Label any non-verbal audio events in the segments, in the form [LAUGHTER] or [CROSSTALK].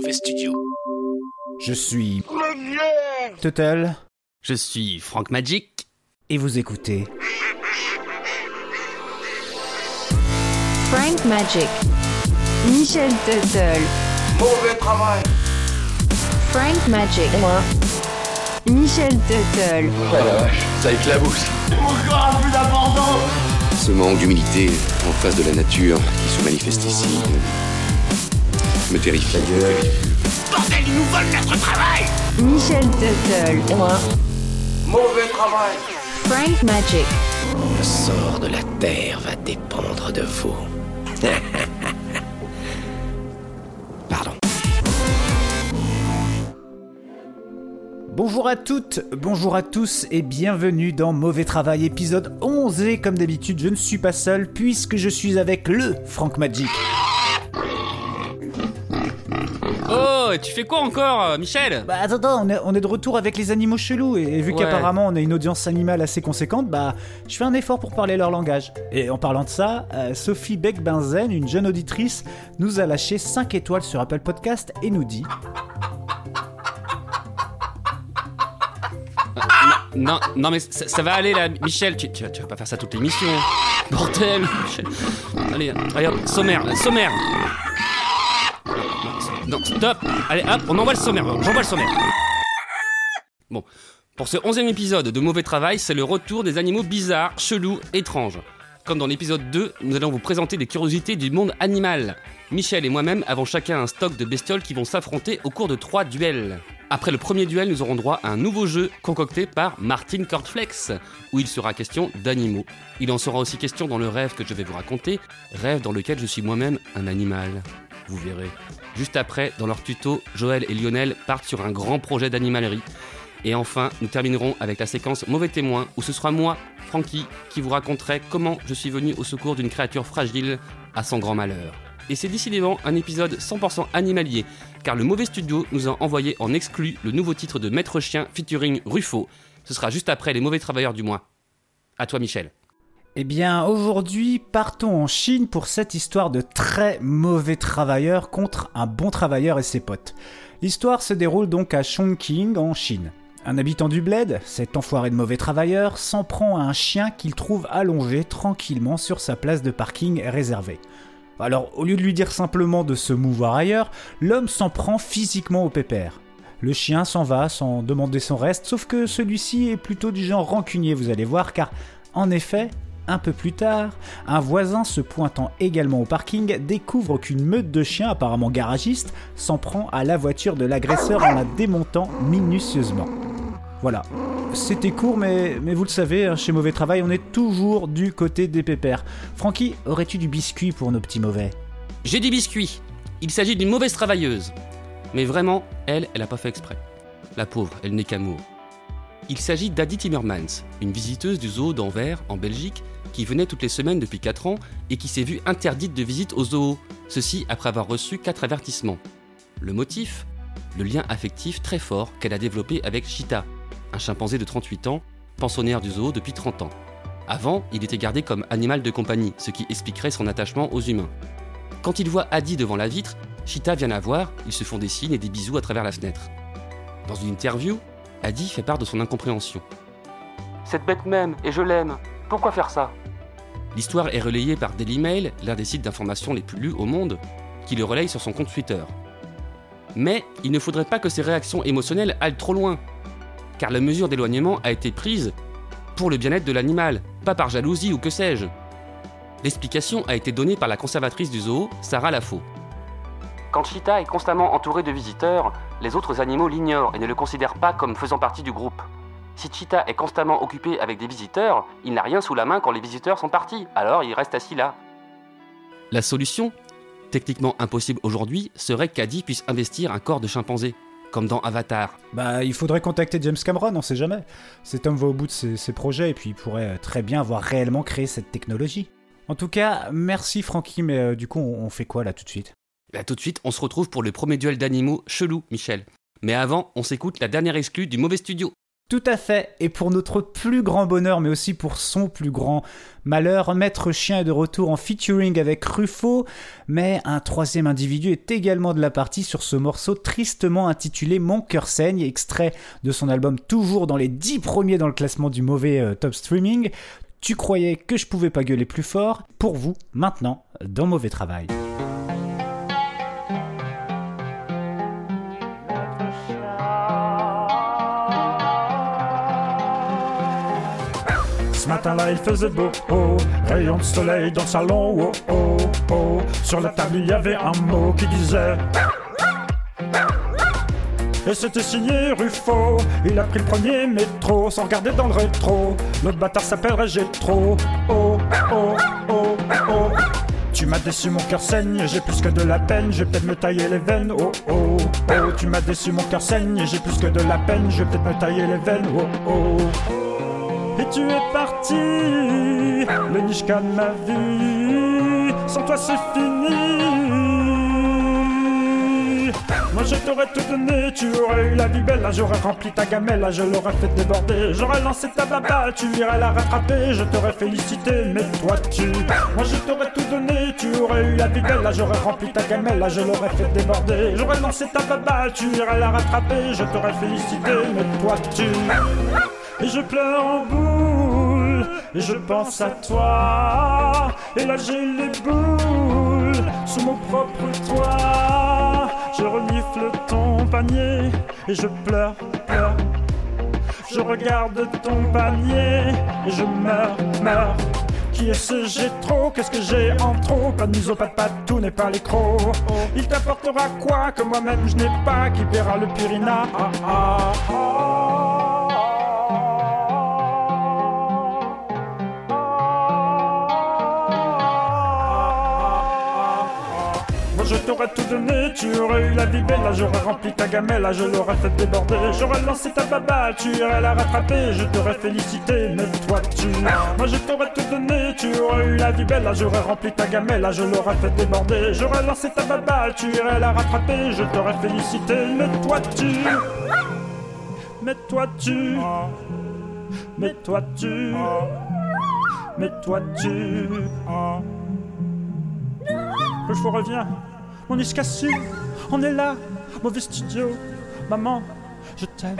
mauvais studio. Je suis Total Je suis Frank Magic. et vous écoutez Frank Magic. Michel Tuttle. Mauvais travail. Frank Magic. Michel Tuttle. Oh la vache, ça éclabousse. Encore plus d'abandon Ce manque d'humilité en face de la nature qui se manifeste ici me terrifie. Michel Tuttle. Mauvais travail. Frank Magic. Le sort de la terre va dépendre de vous. [LAUGHS] Pardon. Bonjour à toutes, bonjour à tous et bienvenue dans Mauvais Travail épisode 11 et comme d'habitude je ne suis pas seul puisque je suis avec le Frank Magic. Oh, et tu fais quoi encore, euh, Michel? Bah attends, attends, on est, on est de retour avec les animaux chelous et, et vu Ouais. qu'apparemment on a une audience animale assez conséquente, bah je fais un effort pour parler leur langage. Et en parlant de ça, euh, Sophie Beck-Benzen, une jeune auditrice, nous a lâché 5 étoiles sur Apple Podcast et nous dit Non, non mais ça, ça va aller là, Michel, tu, tu, vas- tu vas pas faire ça toute l'émission. Bordel, Michel. Allez, allez hop, sommaire, euh, sommaire. Non, stop. Allez hop, on envoie le sommaire, j'envoie le sommaire. Bon, pour ce onzième épisode de Mauvais Travail, c'est le retour des animaux bizarres, chelous, étranges. Comme dans l'épisode 2, nous allons vous présenter des curiosités du monde animal. Michel et moi-même avons chacun un stock de bestioles qui vont s'affronter au cours de trois duels. Après le premier duel, nous aurons droit à un nouveau jeu concocté par Martin Cortflex, où il sera question d'animaux. Il en sera aussi question dans le rêve que je vais vous raconter, rêve dans lequel je suis moi-même un animal. Vous verrez. Juste après, dans leur tuto, Joël et Lionel partent sur un grand projet d'animalerie. Et enfin, nous terminerons avec la séquence Mauvais témoin, où ce sera moi, Francky, qui vous raconterai comment je suis venu au secours d'une créature fragile à son grand malheur. Et c'est décidément un épisode 100% animalier, car le mauvais studio nous a envoyé en exclu le nouveau titre de Maître Chien featuring Ruffo. Ce sera juste après les mauvais travailleurs du mois. À toi Michel. Eh bien, aujourd'hui, partons en Chine pour cette histoire de très mauvais travailleur contre un bon travailleur et ses potes. L'histoire se déroule donc à Chongqing, en Chine. Un habitant du bled, cet enfoiré de mauvais travailleur, s'en prend à un chien qu'il trouve allongé tranquillement sur sa place de parking réservée. Alors, au lieu de lui dire simplement de se mouvoir ailleurs, l'homme s'en prend physiquement au pépère. Le chien s'en va sans demander son reste, sauf que celui-ci est plutôt du genre rancunier, vous allez voir, car en effet, un peu plus tard, un voisin se pointant également au parking découvre qu'une meute de chiens apparemment garagistes s'en prend à la voiture de l'agresseur en la démontant minutieusement. Voilà. C'était court, mais, vous le savez, hein, chez Mauvais Travail, on est toujours du côté des pépères. Francky, aurais-tu du biscuit pour nos petits mauvais? J'ai du biscuit. Il s'agit d'une mauvaise travailleuse. Mais vraiment, elle, elle a pas fait exprès. La pauvre, elle n'est qu'amour. Il s'agit d'Adi Timmermans, une visiteuse du zoo d'Anvers, en Belgique, qui venait toutes les semaines depuis 4 ans et qui s'est vue interdite de visite au zoo, ceci après avoir reçu 4 avertissements. Le motif? Le lien affectif très fort qu'elle a développé avec Cheetah, un chimpanzé de 38 ans, pensionnaire du zoo depuis 30 ans. Avant, il était gardé comme animal de compagnie, ce qui expliquerait son attachement aux humains. Quand il voit Adi devant la vitre, Cheetah vient la voir, ils se font des signes et des bisous à travers la fenêtre. Dans une interview, Adi fait part de son incompréhension. Cette bête m'aime et je l'aime. Pourquoi faire ça? L'histoire est relayée par Daily Mail, l'un des sites d'information les plus lus au monde, qui le relaye sur son compte Twitter. Mais il ne faudrait pas que ces réactions émotionnelles aillent trop loin, car la mesure d'éloignement a été prise pour le bien-être de l'animal, pas par jalousie ou que sais-je. L'explication a été donnée par la conservatrice du zoo, Sarah Lafaux. Quand Cheetah est constamment entouré de visiteurs, les autres animaux l'ignorent et ne le considèrent pas comme faisant partie du groupe. Si Cheetah est constamment occupé avec des visiteurs, il n'a rien sous la main quand les visiteurs sont partis, alors il reste assis là. La solution, techniquement impossible aujourd'hui, serait qu'Adi puisse investir un corps de chimpanzé, comme dans Avatar. Bah, il faudrait contacter James Cameron, on sait jamais. Cet homme va au bout de ses, ses projets et puis il pourrait euh, très bien avoir réellement créé cette technologie. En tout cas, merci Francky, mais euh, du coup, on, on fait quoi là tout de suite? Là tout de suite, on se retrouve pour le premier duel d'animaux chelou, Michel. Mais avant, on s'écoute la dernière exclue du mauvais studio. Tout à fait, et pour notre plus grand bonheur, mais aussi pour son plus grand malheur, Maître Chien est de retour en featuring avec Ruffo, mais un troisième individu est également de la partie sur ce morceau tristement intitulé Mon cœur saigne, extrait de son album toujours dans les 10 premiers dans le classement du mauvais euh, top streaming. Tu croyais que je pouvais pas gueuler plus fort Pour vous, maintenant, dans Mauvais Travail. Ce matin-là, il faisait beau, oh, rayon de soleil dans le salon, oh, oh, oh. Sur la table, il y avait un mot qui disait. Et c'était signé Ruffo, il a pris le premier métro sans regarder dans le rétro. L'autre bâtard s'appellerait Gétro, oh, oh, oh, oh. Tu m'as déçu, mon cœur saigne, j'ai plus que de la peine, je vais peut-être me tailler les veines, oh, oh, oh. Tu m'as déçu, mon cœur saigne, j'ai plus que de la peine, je vais peut-être me tailler les veines, oh, oh. Et tu es le Nishka de ma vie. Sans toi, c'est fini. Moi, je t'aurais tout donné, tu aurais eu la vie belle. Là, j'aurais rempli ta gamelle, je l'aurais fait déborder. J'aurais lancé ta baballe, tu irais la rattraper. Je t'aurais félicité, mais toi, tu. Moi, je t'aurais tout donné, tu aurais eu la vie belle. Là, j'aurais rempli ta gamelle, je l'aurais fait déborder. J'aurais lancé ta baballe, tu irais la rattraper. Je t'aurais félicité, mais toi, tu. Et je pleure en boule, et je pense à toi. Et là j'ai les boules sous mon propre toit. Je renifle ton panier, et je pleure, pleure. Je regarde ton panier, et je meurs, meurs. Qui est ce j'ai trop? Qu'est-ce que j'ai en trop? Pas de museau, pas patou, n'est pas les. Il t'apportera quoi que moi-même je n'ai pas? Qui paiera le Purina ah, ah, Moi je t'aurais tout donné, tu aurais eu la vie belle, j'aurais rempli ta gamelle, je l'aurais fait déborder, j'aurais lancé ta baballe, tu irais la rattraper, je t'aurais félicité, mais toi tu... Moi je t'aurais tout donné, tu aurais eu la vie belle, j'aurais rempli ta gamelle, je l'aurais fait déborder, j'aurais lancé ta baballe, tu irais la rattraper, je t'aurais félicité, mais toi tu... Mais toi tu... Mais toi tu... Mais toi tu... Le faux revient, on est cassé, on est là, mauvais studio, maman, je t'aime.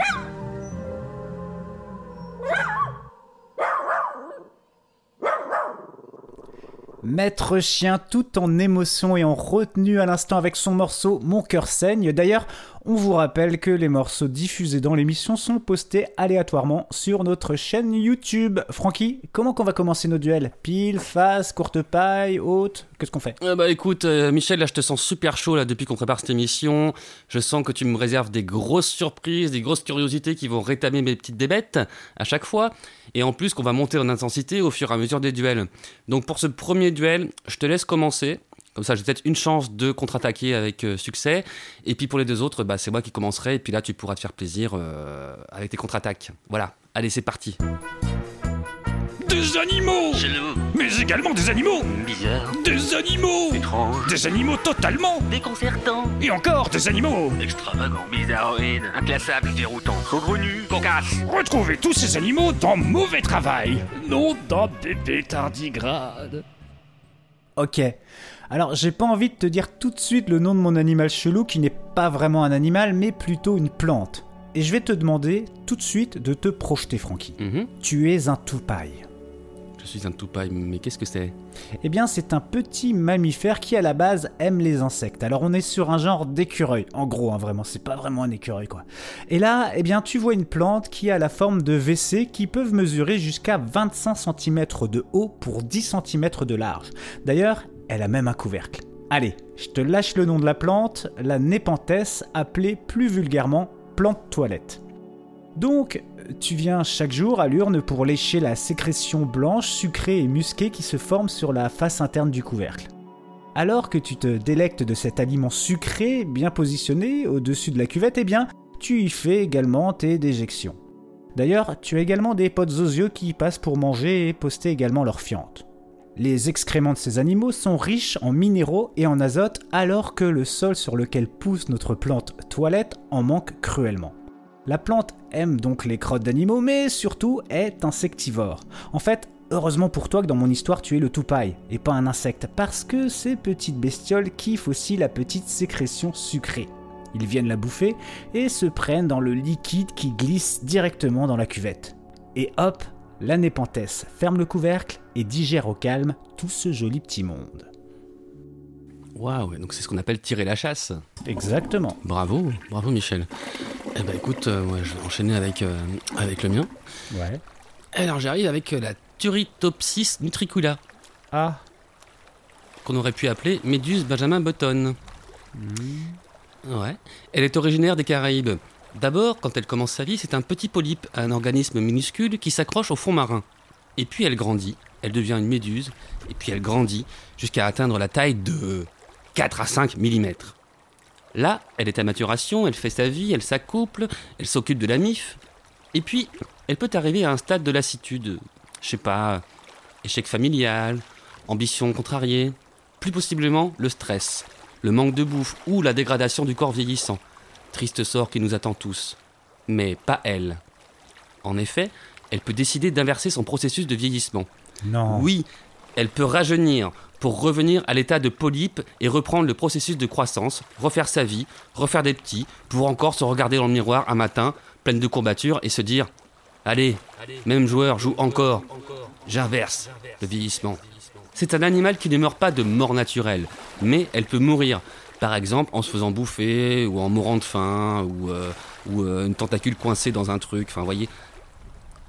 Maître Chien tout en émotion et en retenue à l'instant avec son morceau Mon cœur saigne. D'ailleurs, on vous rappelle que les morceaux diffusés dans l'émission sont postés aléatoirement sur notre chaîne YouTube. Francky, comment qu'on va commencer nos duels? Pile, face, courte paille, haute? Qu'est-ce qu'on fait? Euh, bah écoute, euh, Michel, là je te sens super chaud là depuis qu'on prépare cette émission. Je sens que tu me réserves des grosses surprises, des grosses curiosités qui vont rétamer mes petites bébêtes à chaque fois. Et en plus qu'on va monter en intensité au fur et à mesure des duels. Donc pour ce premier duel, je te laisse commencer. Comme ça, j'ai peut-être une chance de contre-attaquer avec euh, succès. Et puis pour les deux autres, bah, c'est moi qui commencerai. Et puis là, tu pourras te faire plaisir euh, avec tes contre-attaques. Voilà. Allez, c'est parti. Des animaux Mais également des animaux bizarre, Des animaux étrange, Des animaux totalement déconcertant, Et encore des animaux extravagant, bizarroïde, inclassable, déroutant, saugrenu, cocasse. Retrouvez tous ces animaux dans Mauvais Travail Non dans bébé tardigrade Ok. Alors, j'ai pas envie de te dire tout de suite le nom de mon animal chelou qui n'est pas vraiment un animal, mais plutôt une plante. Et je vais te demander tout de suite de te projeter, Francky. Mhm. Tu es un toupaille. Je suis un toupaille, mais qu'est-ce que c'est? Eh bien, c'est un petit mammifère qui, à la base, aime les insectes. Alors, on est sur un genre d'écureuil. En gros, hein, vraiment, c'est pas vraiment un écureuil, quoi. Et là, eh bien, tu vois une plante qui a la forme de WC qui peuvent mesurer jusqu'à 25 cm de haut pour 10 cm de large. D'ailleurs, elle a même un couvercle. Allez, je te lâche le nom de la plante, la népenthès, appelée plus vulgairement plante toilette. Donc, tu viens chaque jour à l'urne pour lécher la sécrétion blanche, sucrée et musquée qui se forme sur la face interne du couvercle. Alors que tu te délectes de cet aliment sucré bien positionné au-dessus de la cuvette, eh bien, tu y fais également tes déjections. D'ailleurs, tu as également des potes osieux qui y passent pour manger et poster également leur fiente. Les excréments de ces animaux sont riches en minéraux et en azote alors que le sol sur lequel pousse notre plante toilette en manque cruellement. La plante aime donc les crottes d'animaux, mais surtout est insectivore. En fait, heureusement pour toi que dans mon histoire tu es le toupaille et pas un insecte, parce que ces petites bestioles kiffent aussi la petite sécrétion sucrée. Ils viennent la bouffer et se prennent dans le liquide qui glisse directement dans la cuvette. Et hop, la népenthes ferme le couvercle et digère au calme tout ce joli petit monde. Waouh, donc c'est ce qu'on appelle tirer la chasse. Exactement. Bravo, bravo Michel. Eh ben écoute, euh, moi, je vais enchaîner avec, euh, avec le mien. Ouais. Alors j'arrive avec euh, la Turritopsis nutricula, Ah, qu'on aurait pu appeler Méduse Benjamin Button. Ouais. Elle est originaire des Caraïbes. D'abord, quand elle commence sa vie, c'est un petit polype, un organisme minuscule qui s'accroche au fond marin. Et puis elle grandit, elle devient une méduse, et puis elle grandit jusqu'à atteindre la taille de 4 à 5 mm. Là, elle est à maturation, elle fait sa vie, elle s'accouple, elle s'occupe de la mif. Et puis, elle peut arriver à un stade de lassitude. Je sais pas, échec familial, ambition contrariée, plus possiblement le stress, le manque de bouffe ou la dégradation du corps vieillissant. Triste sort qui nous attend tous. Mais pas elle. En effet, elle peut décider d'inverser son processus de vieillissement. non. Oui, elle peut rajeunir pour revenir à l'état de polype et reprendre le processus de croissance, refaire sa vie, refaire des petits, pour encore se regarder dans le miroir un matin, pleine de courbatures, et se dire Allez, même joueur joue encore. J'inverse le vieillissement. C'est un animal qui ne meurt pas de mort naturelle, mais elle peut mourir. Par exemple, en se faisant bouffer, ou en mourant de faim, ou, euh, euh, une tentacule coincée dans un truc.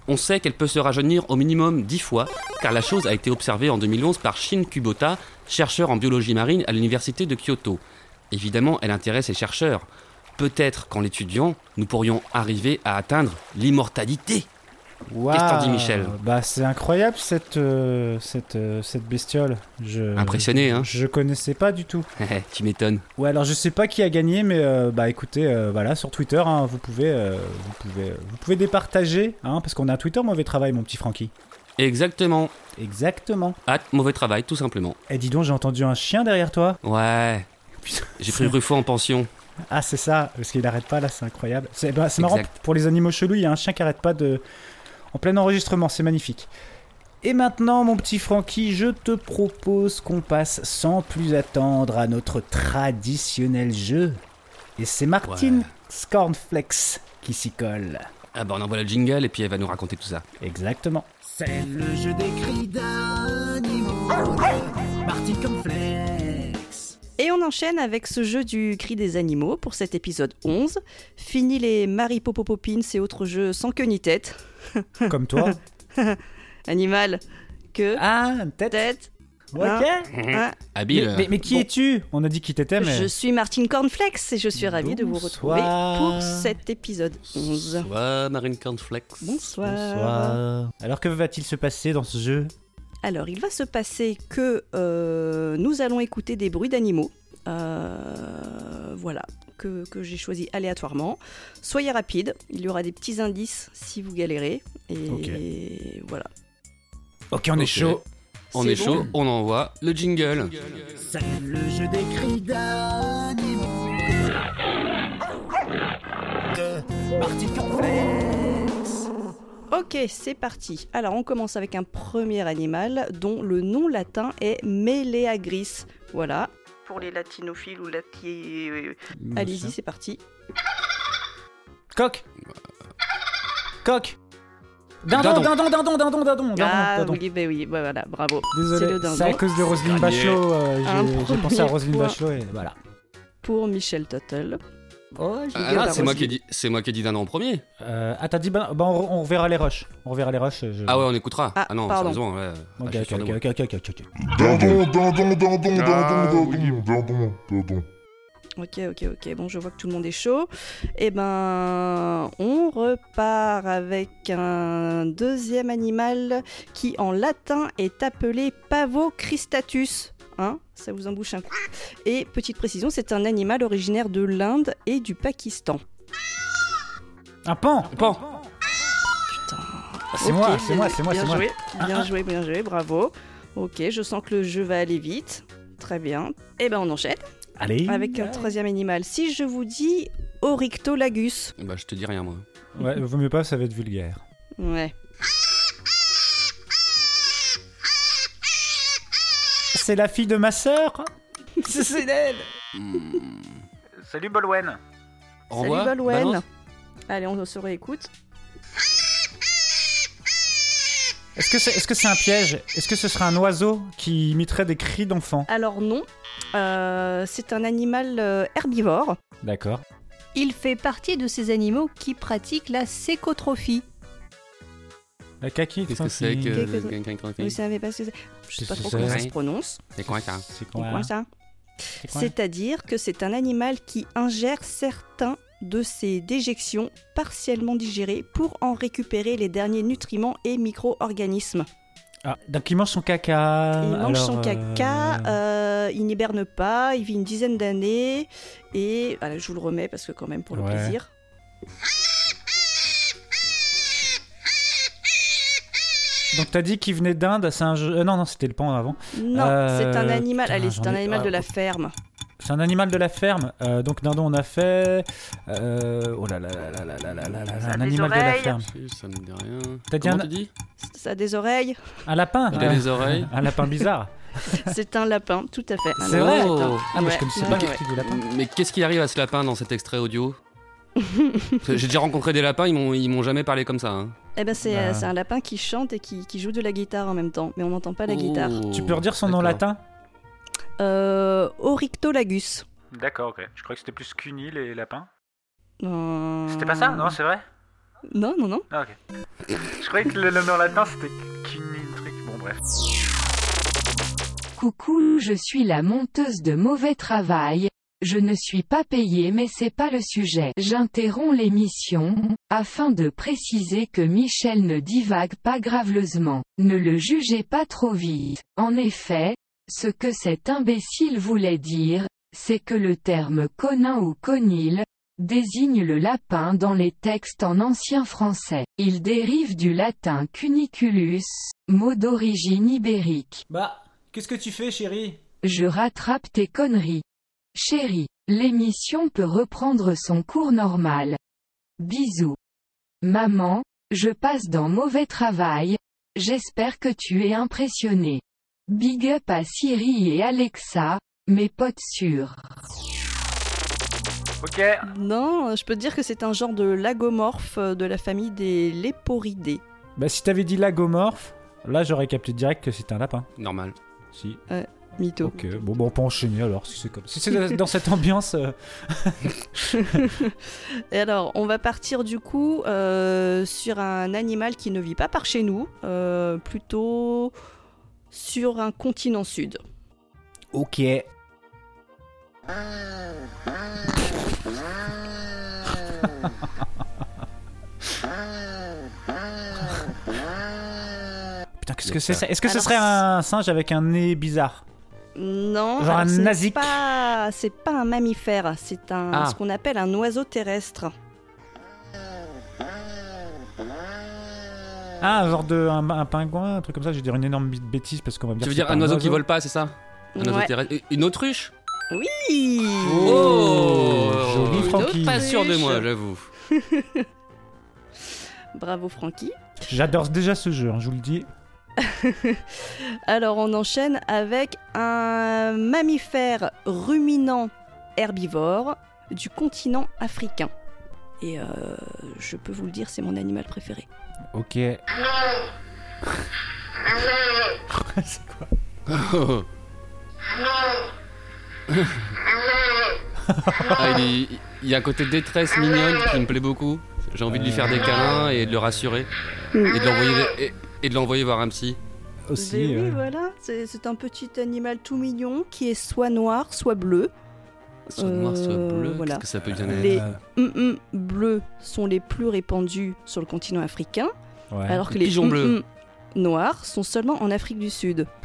On sait qu'elle peut se rajeunir au minimum 10 fois, car la chose a été observée en 2011 par Shin Kubota, chercheur en biologie marine à l'université de Kyoto. Évidemment, elle intéresse les chercheurs. Peut-être qu'en l'étudiant, nous pourrions arriver à atteindre l'immortalité. Qu'est-ce que t'en dis, Michel Bah, c'est incroyable cette, euh, cette, euh, cette bestiole. Je, Impressionné, hein Je connaissais pas du tout. [LAUGHS] tu m'étonnes. Ouais, alors je sais pas qui a gagné, mais euh, bah écoutez, euh, voilà, sur Twitter, hein, vous pouvez, euh, vous pouvez, vous pouvez départager, hein, parce qu'on a un Twitter mauvais travail, mon petit Francky. Exactement. Exactement. Hâte, mauvais travail, tout simplement. Eh, dis donc, j'ai entendu un chien derrière toi. Ouais. J'ai pris Ruffo en pension. Ah, c'est ça, parce qu'il arrête pas là, c'est incroyable. C'est bah, marrant, pour les animaux chelous, il y a un chien qui arrête pas de. En plein enregistrement, c'est magnifique. Et maintenant, mon petit Francky, je te propose qu'on passe sans plus attendre à notre traditionnel jeu. Et c'est Martine Ouais. Scornflex qui s'y colle. Ah bah on envoie le jingle et puis elle va nous raconter tout ça. Exactement. C'est le jeu des cris d'animaux de Martin Complex. Et on enchaîne avec ce jeu du cri des animaux pour cet épisode 11. Fini les Marie Popopopines et autres jeux sans queue ni tête. [LAUGHS] Comme toi. [LAUGHS] Animal, queue, ah, tête. tête. Ok. hein. Habile. Mais, mais- mais qui Bon. es-tu? On a dit qui t'étais, mais. Je suis Martine Cornflex et je suis ravie de vous retrouver pour cet épisode 11. Bonsoir Marine Cornflex. Bonsoir. Bonsoir. Alors que va-t-il se passer dans ce jeu? Alors, il va se passer que euh, nous allons écouter des bruits d'animaux. Euh, voilà, que, que j'ai choisi aléatoirement. Soyez rapides, il y aura des petits indices si vous galérez. Et Ok. voilà. Ok, on est chaud. On est chaud, on envoie le jingle. C'est le jeu des cris d'animaux de. Ok, c'est parti. Alors, on commence avec un premier animal dont le nom latin est Meleagris. Voilà. Pour les latinophiles ou lati... Allez-y, c'est parti. Coq Coq Dindon, Dindon. dindon, dindon, dindon, dindon, dindon, Ah dindon. oui, bah oui, bah voilà, bravo. C'est le Désolé, c'est à cause de Roselyne. Bachelot. euh, j'ai- pensé à Roselyne. Bachelot et voilà. Pour Michel Tuttle. Oh, j'ai Ah, c'est moi qui ai dit, c'est moi qui ai dit d'un an en premier. Euh, ah, t'as dit, bah, bah, on, on reverra les rushs. On reverra les rushs. je- Ah ouais, on écoutera. Ah, Ah, non, pardon. ouais. Ok, Ah, ok, ok, ok, ok, ok, ok. Dindon, dindon, dindon, Ah, dindon, oui. dindon, dindon, dindon. Ok, ok, ok. Bon, je vois que tout le monde est chaud. Eh ben, on repart avec un deuxième animal qui, en latin, est appelé Pavocristatus. Hein Ça vous embouche un coup. Et petite précision, c'est un animal originaire de l'Inde et du Pakistan. Un pan Pan. Putain. Ah, C'est moi, c'est moi, c'est moi, bien c'est moi. joué, bien Ah, ah. joué, bien joué, bravo. Ok, je sens que le jeu va aller vite. Très bien. Eh ben, on enchaîne. Allez. avec un troisième animal. Si je vous dis Oryctolagus. Bah, je te dis rien, moi. Ouais, vaut mieux pas, ça va être vulgaire. Ouais. C'est la fille de ma sœur [LAUGHS] C'est elle Salut Bolwen Au Salut revoir. Balwen. Balance. Allez, on se réécoute. Est-ce que c'est est -ce c'est un piège? Est-ce que ce serait un oiseau qui imiterait des cris d'enfant Alors non, Euh, c'est un animal euh, herbivore. D'accord. Il fait partie de ces animaux qui pratiquent la sécotrophie. La kaki, Qu'est-ce que c'est que. Vous savez pas ce que c'est? Je sais pas trop comment ça se prononce. C'est quoi ça C'est quoi quoi ça C'est-à-dire que c'est un animal qui ingère certains de ses déjections partiellement digérées pour en récupérer les derniers nutriments et micro-organismes. Ah, donc il mange son caca. il mange alors, son euh, caca, euh, il n'hiberne pas, il vit une dizaine d'années et voilà, je vous le remets parce que quand même pour le Ouais. plaisir. Donc t'as dit qu'il venait d'Inde, c'est un jeu... euh, non, non, c'était le pan avant. Non, Euh, c'est un animal. putain, Allez, c'est un animal ah, de la ferme. C'est un animal de la ferme. Euh, donc dindon on a fait. Euh, oh là là là là là là là là un animal de la ferme. Ça me dit rien. T'as dit un- Ça a des oreilles. Un lapin. Il a des oreilles. Un lapin bizarre. [LAUGHS] c'est un lapin, tout à fait. C'est vrai Oh. Ah mais je connaissais ouais, pas ouais. du lapin. Mais qu'est-ce qui arrive à ce lapin dans cet extrait audio? J'ai déjà rencontré des lapins, ils m'ont ils m'ont jamais parlé comme ça. hein. Eh ben c'est Bah. euh, c'est un lapin qui chante et qui, qui joue de la guitare en même temps, mais on n'entend pas la guitare. Oh, Tu peux redire son nom latin? Euh, Oryctolagus. D'accord, ok. Je crois que c'était plus cuni les lapins. Euh, c'est vrai? Non, non, non. Ah, ok. Je croyais que le, nom latin c'était cuni, le truc. Bon, bref. Coucou, je suis la monteuse de mauvais travail. Je ne suis pas payée mais c'est pas le sujet. J'interromps l'émission, afin de préciser que Michel ne divague pas graveleusement. Ne le jugez pas trop vite. En effet, ce que cet imbécile voulait dire, c'est que le terme conin ou conil, désigne le lapin dans les textes en ancien français. Il dérive du latin cuniculus, mot d'origine ibérique. Bah, qu'est-ce que tu fais, chérie? Je rattrape tes conneries. Chérie, l'émission peut reprendre son cours normal. Bisous. Maman, je passe dans mauvais travail. J'espère que tu es impressionné. Big up à Siri et Alexa, mes potes sûrs. Ok. Non, je peux te dire que c'est un genre de lagomorphe euh, de la famille des léporidés. Bah, si t'avais dit lagomorphe, là j'aurais capté direct que c'était un lapin. Normal. Si. Mytho. Ok, bon, bon, on peut enchaîner alors, si c'est comme Si c'est dans cette [LAUGHS] ambiance. euh, Et alors, on va partir du coup euh, sur un animal qui ne vit pas par chez nous, euh, plutôt sur un continent sud. Ok. [LAUGHS] Putain, qu'est-ce que c'est ça Est-ce que ce serait un singe avec un nez bizarre? Non, Genre alors, un ce n'est nasique. pas, c'est pas un mammifère, c'est un, Ah. ce qu'on appelle un oiseau terrestre. Ah, un genre de. Un, un pingouin, un truc comme ça, je vais dire une énorme bê- bêtise parce qu'on va me dire Tu veux que dire un oiseau qui vole pas, c'est ça? Un oiseau Ouais. terrestre. Une autruche? Oui Oh Joli Francky. Pas sûr de moi, j'avoue. [LAUGHS] Bravo Francky. J'adore déjà ce jeu, hein, je vous le dis. [LAUGHS] Alors on enchaîne avec un mammifère ruminant herbivore du continent africain. Et euh, je peux vous le dire, c'est mon animal préféré. Ok. [LAUGHS] c'est quoi Ah, il, est- il y a un côté détresse mignonne qui me plaît beaucoup. J'ai envie de lui faire des câlins et de le rassurer. Et de l'envoyer, et, de l'envoyer voir un psy. Aussi. Mais oui, euh, voilà, c'est c'est un petit animal tout mignon qui est soit noir, soit bleu. Soit noir, soit Euh, bleu. voilà. Qu'est-ce que ça peut bien être Les Euh, hum bleus sont les plus répandus sur le continent africain, ouais. alors que Les les pigeons bleus. hum-hum noirs sont seulement en Afrique du Sud. [LAUGHS]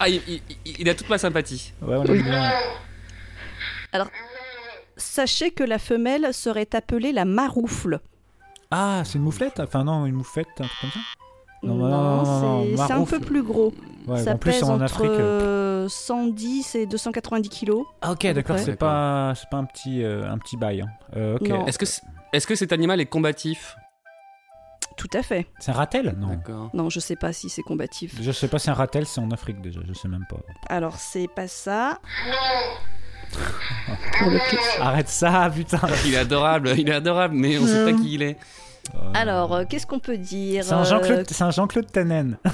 Ah, il, il- il- il a toute ma sympathie. Ouais, on aime bien. Sachez que la femelle serait appelée la maroufle. Ah, c'est une mouflette? Enfin, non, une moufette, un truc comme ça? Non, Non, non, non, non, c'est- c'est un peu plus gros. Ouais, Ça en plus, pèse en entre Afrique. euh, euh, 110 et 290 kilos. Ah, ok, d'accord, c'est pas, c'est pas un petit, euh, un petit bail. hein. Euh, ok. Non. Est-ce que, est-ce que cet animal est combatif? Tout à fait. C'est un ratel Non. Non, je sais pas si c'est combatif. Je sais pas si un ratel c'est en Afrique déjà, je sais même pas. Alors, c'est pas ça. Pour le clip. Arrête ça, putain [LAUGHS] Il est adorable, il est adorable, mais on sait pas Euh. qui il est. Alors, euh, qu'est-ce qu'on peut dire C'est un Euh, Jean-Claude c'est un Jean-Claude Tannen. [LAUGHS]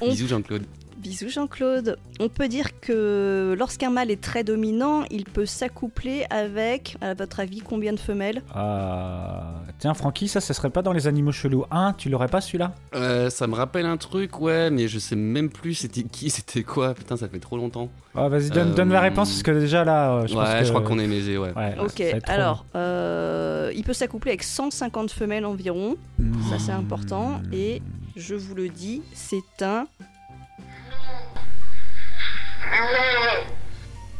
On- Bisous Jean-Claude. Bisous Jean-Claude. On peut dire que lorsqu'un mâle est très dominant, il peut s'accoupler avec, à votre avis, combien de femelles? Ah, Tiens, Francky, ça, ce serait pas dans les animaux chelous 1, tu l'aurais pas celui-là? Euh, ça me rappelle un truc, ouais, mais je sais même plus c'était qui, c'était quoi. Putain, ça fait trop longtemps. Ah, vas-y, donne, Euh, donne la réponse parce que déjà là, euh, je ouais, pense que. je crois qu'on est mésé, ouais. Ouais, Ok, alors, euh, il peut s'accoupler avec 150 femelles environ. Ça, c'est important. Et je vous le dis, c'est un.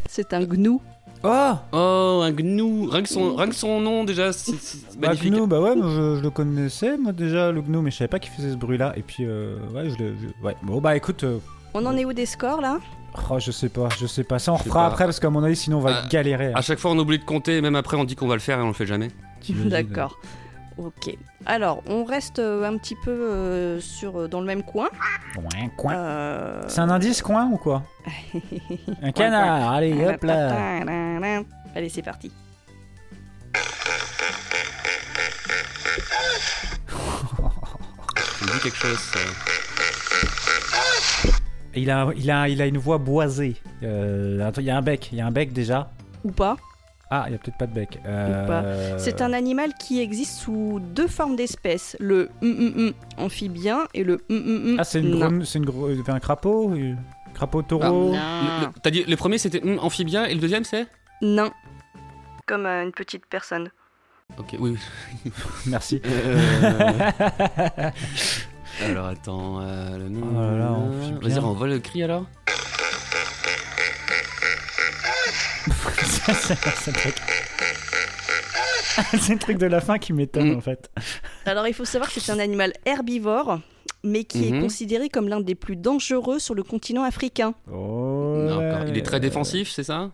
C'est un gnou. Oh Oh, un gnou. Rien que son, rien que son nom, déjà, c'est c'est Bah, magnifique. Gnou, bah ouais, moi, je, je le connaissais, moi déjà, le Gnou, mais je savais pas qu'il faisait ce bruit-là. Et puis, euh, ouais, je le. je- Ouais, bon, bah écoute, euh, On en est où des scores là? oh, je sais pas, je sais pas. Ça, on Je sais refera pas. après parce qu'à mon avis, sinon, on va Ah, galérer. hein. À chaque fois, on oublie de compter, et même après, on dit qu'on va le faire et on le fait jamais. T'imagines D'accord. Ok. Alors, on reste euh, un petit peu euh, sur, dans le même coin. Ouais, coin. Euh, C'est un indice coin ou quoi [LAUGHS] Un canard, allez, hop là Allez, c'est parti. Me dit quelque chose, ça. il a, il, a, il a une voix boisée. Euh, attends, il y a un bec, il y a un bec déjà. Ou pas Ah, il y a peut-être pas de bec. Euh. C'est un animal qui existe sous deux formes d'espèces. Le mm, mm, amphibien et le mm, Ah, c'est une c'est une gro- un crapaud Crapaud taureau Le- le- T'as dit, le premier c'était amphibien et le deuxième c'est? Nain. Comme euh, une petite personne. Ok, oui. oui. [LAUGHS] Merci. Euh, [LAUGHS] Alors attends, euh, le nom. Oh là là. Vas-y, renvoie le cri alors. [LAUGHS] c'est le truc. [LAUGHS] c'est le truc de la fin qui m'étonne Mm. en fait. Alors il faut savoir que c'est un animal herbivore, mais qui est Mhm. considéré comme l'un des plus dangereux sur le continent africain. Oh. Il est très défensif, c'est ça?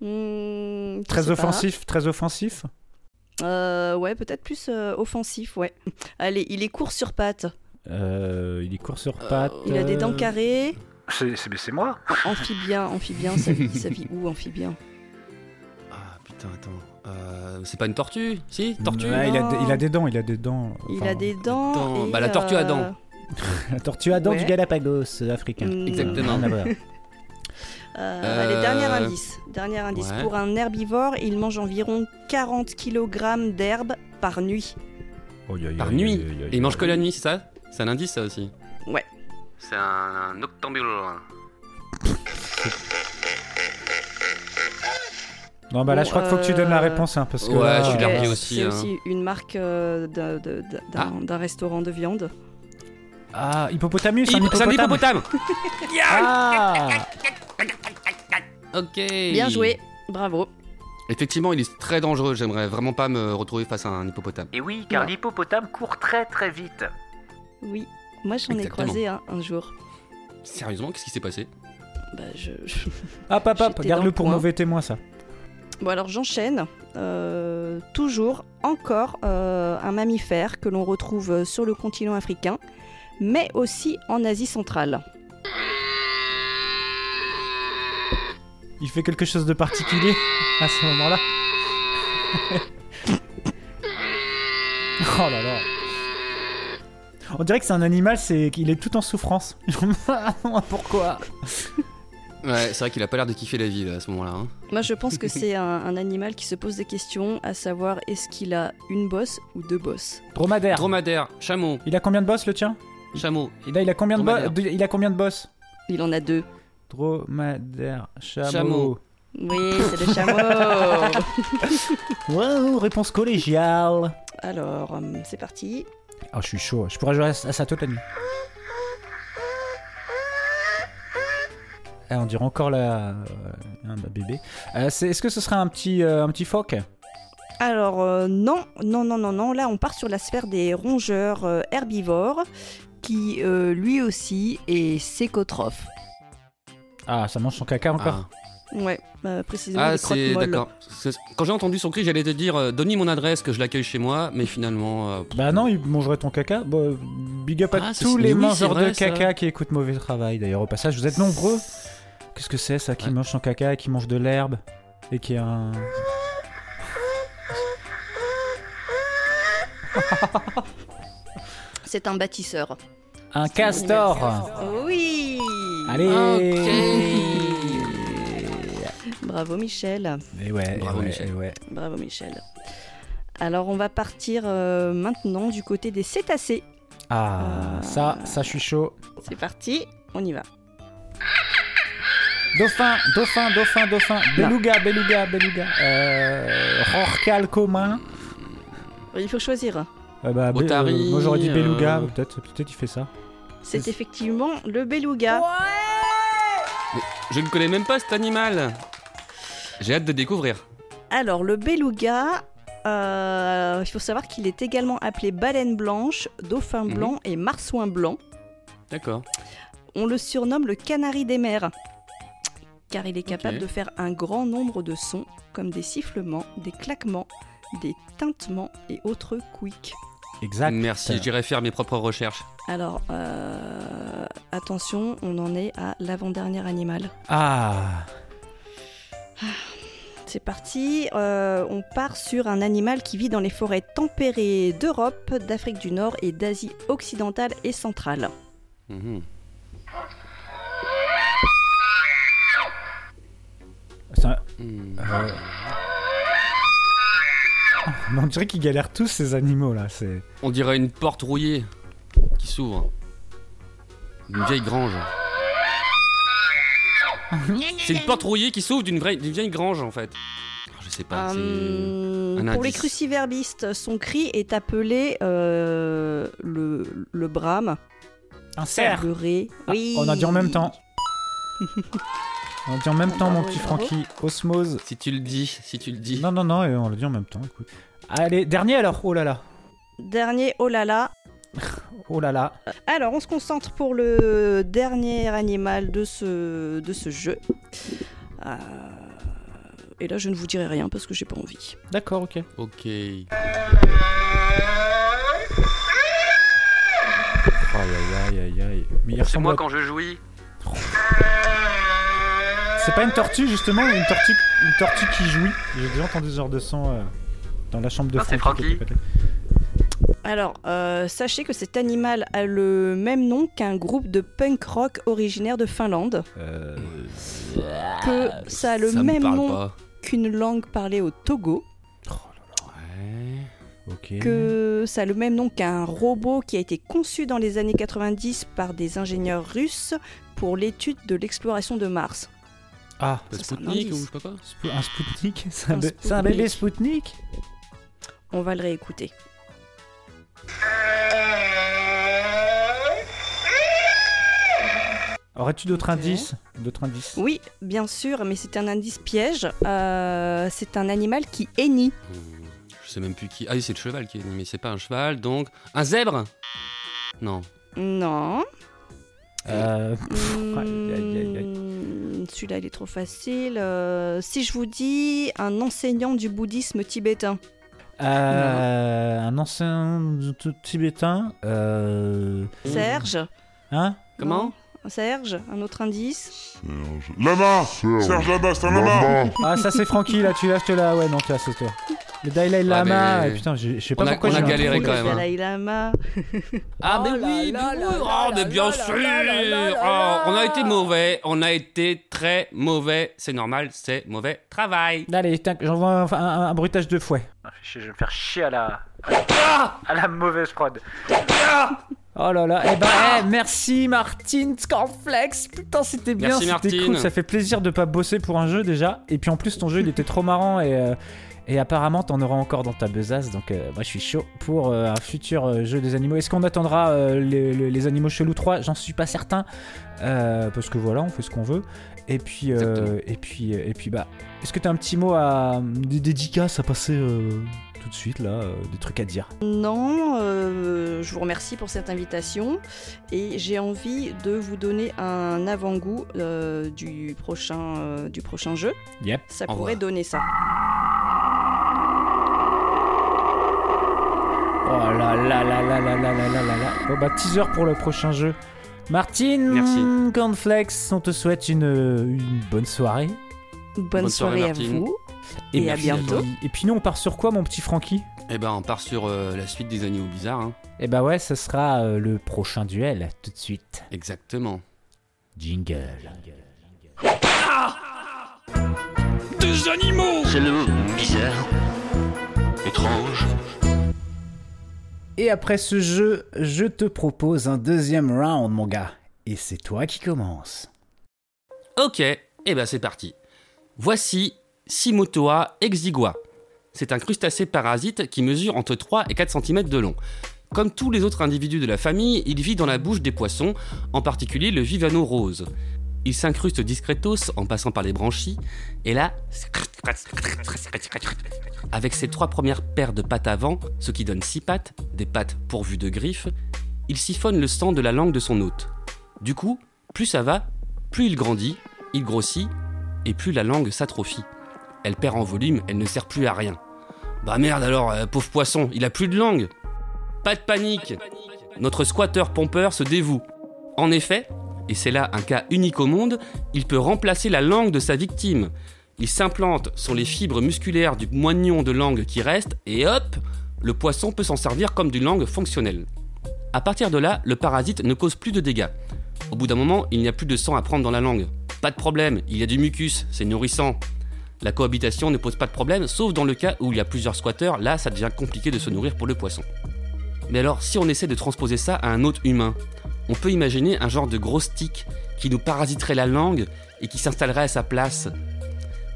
Hmm, Très pas. offensif, très offensif? Euh, ouais, peut-être plus euh, offensif, ouais. Allez, il est court sur pattes. Euh, il est court sur pattes. Il a des dents carrées. C'est moi. Amphibien, amphibien, ça [LAUGHS] vit, ça vit où, amphibien? Putain, attends. Euh, c'est pas une tortue Si? Tortue Ouais, il, a, Non. il a des dents, il a des dents. Il enfin, a des dents. dents. et, Bah, la tortue à dents. euh, La tortue à dents Ouais. du Galapagos euh, africain. Mm. Exactement. Rien à voir. euh, [LAUGHS] [LAUGHS] Euh, Allez, dernier indice. Dernier indice. ouais. Pour un herbivore, il mange environ 40 kg d'herbe par nuit. Oh, Par nuit. Et il mange que la nuit, c'est ça? C'est un indice ça aussi? Ouais. C'est un, un noctambule. [LAUGHS] Non, bah là, Bon, je crois qu'il faut que tu donnes la euh, réponse, hein, parce que. Ouais, là, je suis Ok, largué aussi, C'est hein. aussi une marque euh, d'un- Ah. d'un restaurant de viande. Ah, hippopotamus, un C'est un hippopotame. hippopotame [LAUGHS] Ah Ok. Bien joué, bravo. Effectivement, il est très dangereux. J'aimerais vraiment pas me retrouver face à un hippopotame. Et oui, car l'hippopotame court très très vite. Oui, moi j'en ai croisé un, un jour. Sérieusement, qu'est-ce qui s'est passé? Bah, je... Hop, hop, hop, [LAUGHS] garde-le pour coin. mauvais témoin, ça. Bon alors j'enchaîne. Euh, toujours, encore euh, un mammifère que l'on retrouve sur le continent africain, mais aussi en Asie centrale. Il fait quelque chose de particulier à ce moment-là? [LAUGHS] oh là là. On dirait que c'est un animal, c'est qu'il est tout en souffrance. [LAUGHS] Pourquoi Ouais, c'est vrai qu'il a pas l'air de kiffer la vie là, à ce moment-là. hein. Moi je pense que [LAUGHS] c'est un, un animal qui se pose des questions, à savoir est-ce qu'il a une bosse ou deux bosses? Dromadaire. Dromadaire, chameau, Il a combien de boss le tien? Chameau, il a, il a combien de boss Il a combien de boss Il en a deux. Dromadaire, chameau. Chameau. Oui, c'est le chameau. [LAUGHS] Wow, réponse collégiale. Alors, euh, c'est parti. Oh, je suis chaud. Je pourrais jouer à, à ça toute la nuit. Ah, on dirait encore la, euh, un bébé. Euh, c'est- Est-ce que ce serait un petit, euh, un petit phoque? Alors, euh, non, non, non, non, non. Là, on part sur la sphère des rongeurs euh, herbivores qui euh, lui aussi est sécotrophe. Ah, ça mange son caca encore? Ouais, bah, précisément Ah, c'est molles. d'accord. C'est- Quand j'ai entendu son cri, j'allais te dire euh, donne-lui mon adresse que je l'accueille chez moi, mais finalement. euh, Bah non, il mangerait ton caca. Bah, big up à Ah, c'est- tous les oui, mangeurs vrai, de caca qui écoutent Mauvais Travail. D'ailleurs, au passage, vous êtes nombreux. Qu'est-ce que c'est ça qui mange son caca et qui mange de l'herbe et qui a un. [LAUGHS] C'est un bâtisseur. Un castor Oui Allez [LAUGHS] Bravo Michel. Et ouais, Bravo, et ouais, Michel. et ouais. Bravo Michel. Alors on va partir euh, maintenant du côté des cétacés. Ah, ça, ça, je suis chaud. C'est parti, on y va. Dauphin, dauphin, dauphin, dauphin. Beluga, beluga, beluga. Euh. Rorcal commun. Il faut choisir. Euh, bah, Otari, euh, moi j'aurais dit beluga, euh, peut-être, peut-être il fait ça. C'est effectivement le beluga. mais je ne connais même pas cet animal. J'ai hâte de découvrir. Alors le beluga, euh, il faut savoir qu'il est également appelé baleine blanche, dauphin Mhm. blanc et marsouin blanc. D'accord. On le surnomme le canari des mers, car il est capable de faire un grand nombre de sons, comme des sifflements, des claquements, des tintements et autres quicks. Exact. Merci, j'irai faire mes propres recherches. Alors, euh, attention, on en est à l'avant-dernier animal. Ah. C'est parti, euh, on part sur un animal qui vit dans les forêts tempérées d'Europe, d'Afrique du Nord et d'Asie occidentale et centrale. Mhm. C'est un- Hmm. euh, oh, mais on dirait qu'ils galèrent tous ces animaux là. C'est. On dirait une porte rouillée qui s'ouvre. Une vieille grange. C'est une porte rouillée qui s'ouvre d'une vraie- d'une vieille grange en fait. Je sais pas. c'est Hum, un pour les cruciverbistes, son cri est appelé euh, le, le brame, Un cerf. le ré. Ah, oui. On a dit en même temps. [LAUGHS] on dit en même temps, mon petit. Francky. Osmose. Si tu le dis, si tu le dis. Non, non, non, on l'a dit en même temps. Écoute. Allez, dernier alors. Oh là là. Dernier, oh là là. [LAUGHS] Oh là là. Alors, on se concentre pour le dernier animal de ce, de ce jeu. Euh, et là, je ne vous dirai rien parce que j'ai pas envie. D'accord, ok. Ok. Aïe aïe aïe aïe. Mais il C'est ressemble moi à- quand je jouis. C'est pas une tortue justement une tortue, une tortue qui jouit? J'ai déjà entendu ce genre de son euh, dans la chambre de c'est Francky. pété. Alors, euh, sachez que cet animal a le même nom qu'un groupe de punk rock originaire de Finlande. Euh, Que ça a le ça même nom qu'une langue parlée au Togo. Ouais. Ok. que ça a le même nom qu'un robot qui a été conçu dans les années 90 par des ingénieurs russes pour l'étude de l'exploration de Mars. Ah, un Spoutnik ou je sais pas quoi. Sp- un Spoutnik C'est un, bébé Spoutnik? On va le réécouter. Aurais-tu d'autres indices? D'autres indices? Oui, bien sûr, mais c'est un indice piège. Euh, c'est un animal qui hennit. Hmm, Je sais même plus qui. Ah oui, c'est le cheval qui est mais c'est pas un cheval, donc un zèbre? Non. Non. Euh, pff, aïe, aïe, aïe, aïe. Hmm, Celui-là, il est trop facile. Euh, si je vous dis un enseignant du bouddhisme tibétain. Euh, un ancien tibétain. Euh... Serge Hein? Comment? Non. Serge, un autre indice Lama Serge Lama, c'est un lama Ah, ça c'est Francky là, tu lâches là. Ouais, non, tu là, c'est toi. Le Dalai Lama. mais- et putain, je je sais On pas a- pourquoi on a j'ai un galéré trou, quand même, hein. Dalai Lama. [LAUGHS] Ah, mais oui, mais oui, oh, mais bien sûr Oh, On a été mauvais, on a été très mauvais, c'est normal, c'est mauvais travail. Allez, tac, j'envoie un, un- un bruitage de fouet. Ah, Je vais me faire chier à la. Ah à la mauvaise prod. Oh là là, eh ben, eh, merci Martine Scorflex. Putain, c'était bien, Merci, c'était Martine. cool. Ça fait plaisir de pas bosser pour un jeu déjà. Et puis en plus, ton jeu il était trop marrant et, euh, et apparemment t'en auras encore dans ta besace. Donc euh, moi je suis chaud pour euh, un futur euh, jeu des animaux. Est-ce qu'on attendra les, les- les animaux chelous 3 J'en suis pas certain. Parce que voilà, on fait ce qu'on veut. Et puis, euh, et puis, et puis bah, est-ce que t'as un petit mot à des dédicaces à passer euh, tout de suite là, euh, des trucs à dire Non, euh, je vous remercie pour cette invitation et j'ai envie de vous donner un avant-goût euh, du, prochain, euh, du prochain jeu. Yep. Ça pourrait donner ça. Oh là là là là là là là là là là. Bon bah teaser pour le prochain jeu. Martine, Merci. Cornflakes, on te souhaite une, une bonne soirée. Bonne, Bonne soirée, soirée, à vous et, à bientôt. Et puis nous on part sur quoi mon petit Francky Eh ben, on part sur euh, la suite des animaux bizarres. hein. Eh bah ouais, ce sera euh, le prochain duel tout de suite. Exactement. Jingle. Deux animaux C'est le mot bizarre, étrange. Et après ce jeu, je te propose un deuxième round mon gars. Et c'est toi qui commence. Ok, et ben c'est parti. Voici Simotoa exigua. C'est un crustacé parasite qui mesure entre 3 et 4 cm de long. Comme tous les autres individus de la famille, il vit dans la bouche des poissons, en particulier le vivano rose. Il s'incruste discretos en passant par les branchies, et là, avec ses trois premières paires de pattes avant, ce qui donne six pattes, des pattes pourvues de griffes, il siphonne le sang de la langue de son hôte. Du coup, plus ça va, plus il grandit, il grossit, et plus la langue s'atrophie. Elle perd en volume, elle ne sert plus à rien. Bah merde alors, euh, pauvre poisson, il a plus de langue. Pas de panique. Notre squatter pompeur se dévoue. En effet, et c'est là un cas unique au monde, il peut remplacer la langue de sa victime. Il s'implante sur les fibres musculaires du moignon de langue qui reste, et hop, le poisson peut s'en servir comme d'une langue fonctionnelle. À partir de là, le parasite ne cause plus de dégâts. Au bout d'un moment, il n'y a plus de sang à prendre dans la langue. Pas de problème, il y a du mucus, c'est nourrissant. La cohabitation ne pose pas de problème, sauf dans le cas où il y a plusieurs squatteurs, là ça devient compliqué de se nourrir pour le poisson. Mais alors, si on essaie de transposer ça à un autre humain, on peut imaginer un genre de gros stick qui nous parasiterait la langue et qui s'installerait à sa place.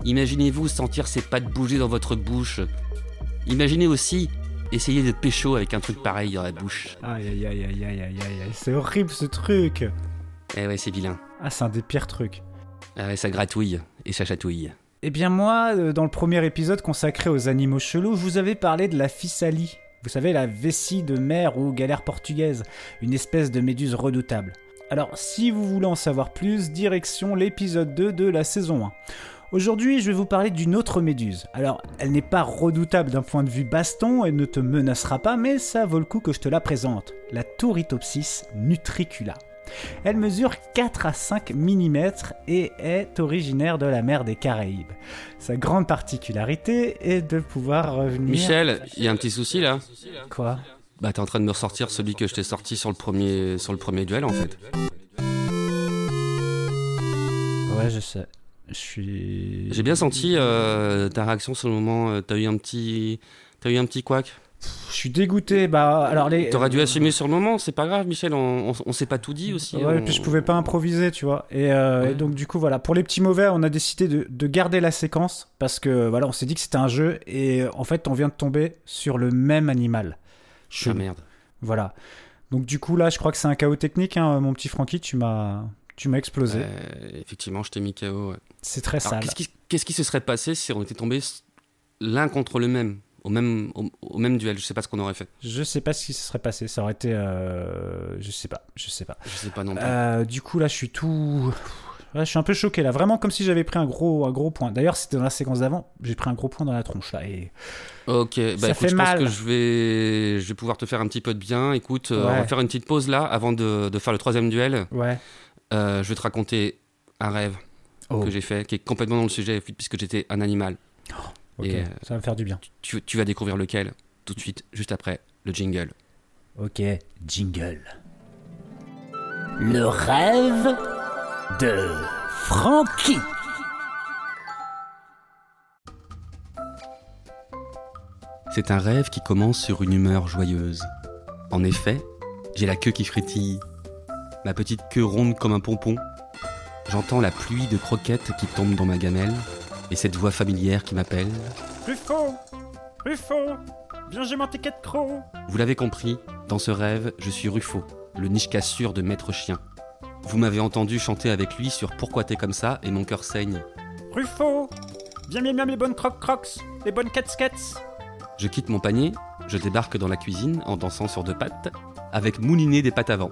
Imaginez-vous sentir ses pattes bouger dans votre bouche. Imaginez aussi essayer de pécho avec un truc pareil dans la bouche. Aïe aïe aïe aïe aïe aïe aïe, c'est horrible ce truc. Eh ouais, c'est vilain. Ah, c'est un des pires trucs. Ah ouais, ça gratouille et ça chatouille. Eh bien moi, euh, dans le premier épisode consacré aux animaux chelous, je vous avais parlé de la physalie. Vous savez, la vessie de mer ou galère portugaise, une espèce de méduse redoutable. Alors, si vous voulez en savoir plus, direction l'épisode 2 de la saison 1. Aujourd'hui, je vais vous parler d'une autre méduse. Alors, elle n'est pas redoutable d'un point de vue baston et ne te menacera pas, mais ça vaut le coup que je te la présente. La Turritopsis nutricula. Elle mesure 4 à 5 mm et est originaire de la mer des Caraïbes. Sa grande particularité est de pouvoir revenir... Michel, il y a un petit souci là Quoi? Bah t'es en train de me ressortir celui que je t'ai sorti sur le premier, sur le premier duel en fait. Ouais, je sais. Je suis... J'ai bien senti euh, ta réaction sur le moment. euh, T'as eu un petit, t'as eu un petit couac? Je suis dégoûté. Bah, alors les... T'aurais dû assumer sur le moment. C'est pas grave, Michel. On, on, on s'est pas tout dit aussi. Ouais, on- puis je pouvais pas improviser, tu vois. Et, euh, et donc du coup, voilà, pour les petits mauvais, on a décidé de, de garder la séquence parce que voilà, on s'est dit que c'était un jeu et en fait, on vient de tomber sur le même animal. Ah Chelou. merde. Voilà. Donc du coup là, je crois que c'est un chaos technique, hein, mon petit Francky, tu m'as, tu m'as explosé. Euh, effectivement, je t'ai mis KO. ouais. C'est très Alors, sale. Qu'est-ce qui, qu'est-ce qui se serait passé si on était tombés l'un contre le même, au même, au, au même duel Je sais pas ce qu'on aurait fait. Je sais pas ce qui se serait passé. Ça aurait été, euh, je sais pas, je sais pas. Je sais pas non plus. Euh, du coup là, je suis tout. Ouais, je suis un peu choqué là, vraiment comme si j'avais pris un gros, un gros point. D'ailleurs, c'était dans la séquence d'avant, j'ai pris un gros point dans la tronche là. Et Ok, bah Ça écoute, fait je mal. pense que je vais, je vais pouvoir te faire un petit peu de bien. Écoute, euh, on va faire une petite pause là avant de, de faire le troisième duel. ouais. Je vais te raconter un rêve Oh. que j'ai fait, qui est complètement dans le sujet, puisque j'étais un animal. Ok, Et, euh, ça va me faire du bien. tu, tu vas découvrir lequel tout de suite, juste après le jingle. Ok, jingle. Le rêve de Frankie. C'est un rêve qui commence sur une humeur joyeuse. En effet, j'ai la queue qui frétille, ma petite queue ronde comme un pompon. J'entends la pluie de croquettes qui tombe dans ma gamelle, et cette voix familière qui m'appelle. Ruffo Ruffo Viens, j'ai mon ticket de croc Vous l'avez compris, dans ce rêve, je suis Ruffo, le niche-cassure de Maître Chien. Vous m'avez entendu chanter avec lui sur Pourquoi t'es comme ça et mon cœur saigne. Ruffo Viens, viens, viens, les bonnes croc crocs Les bonnes cats cats Je quitte mon panier, je débarque dans la cuisine en dansant sur deux pattes, avec mouliné des pattes avant.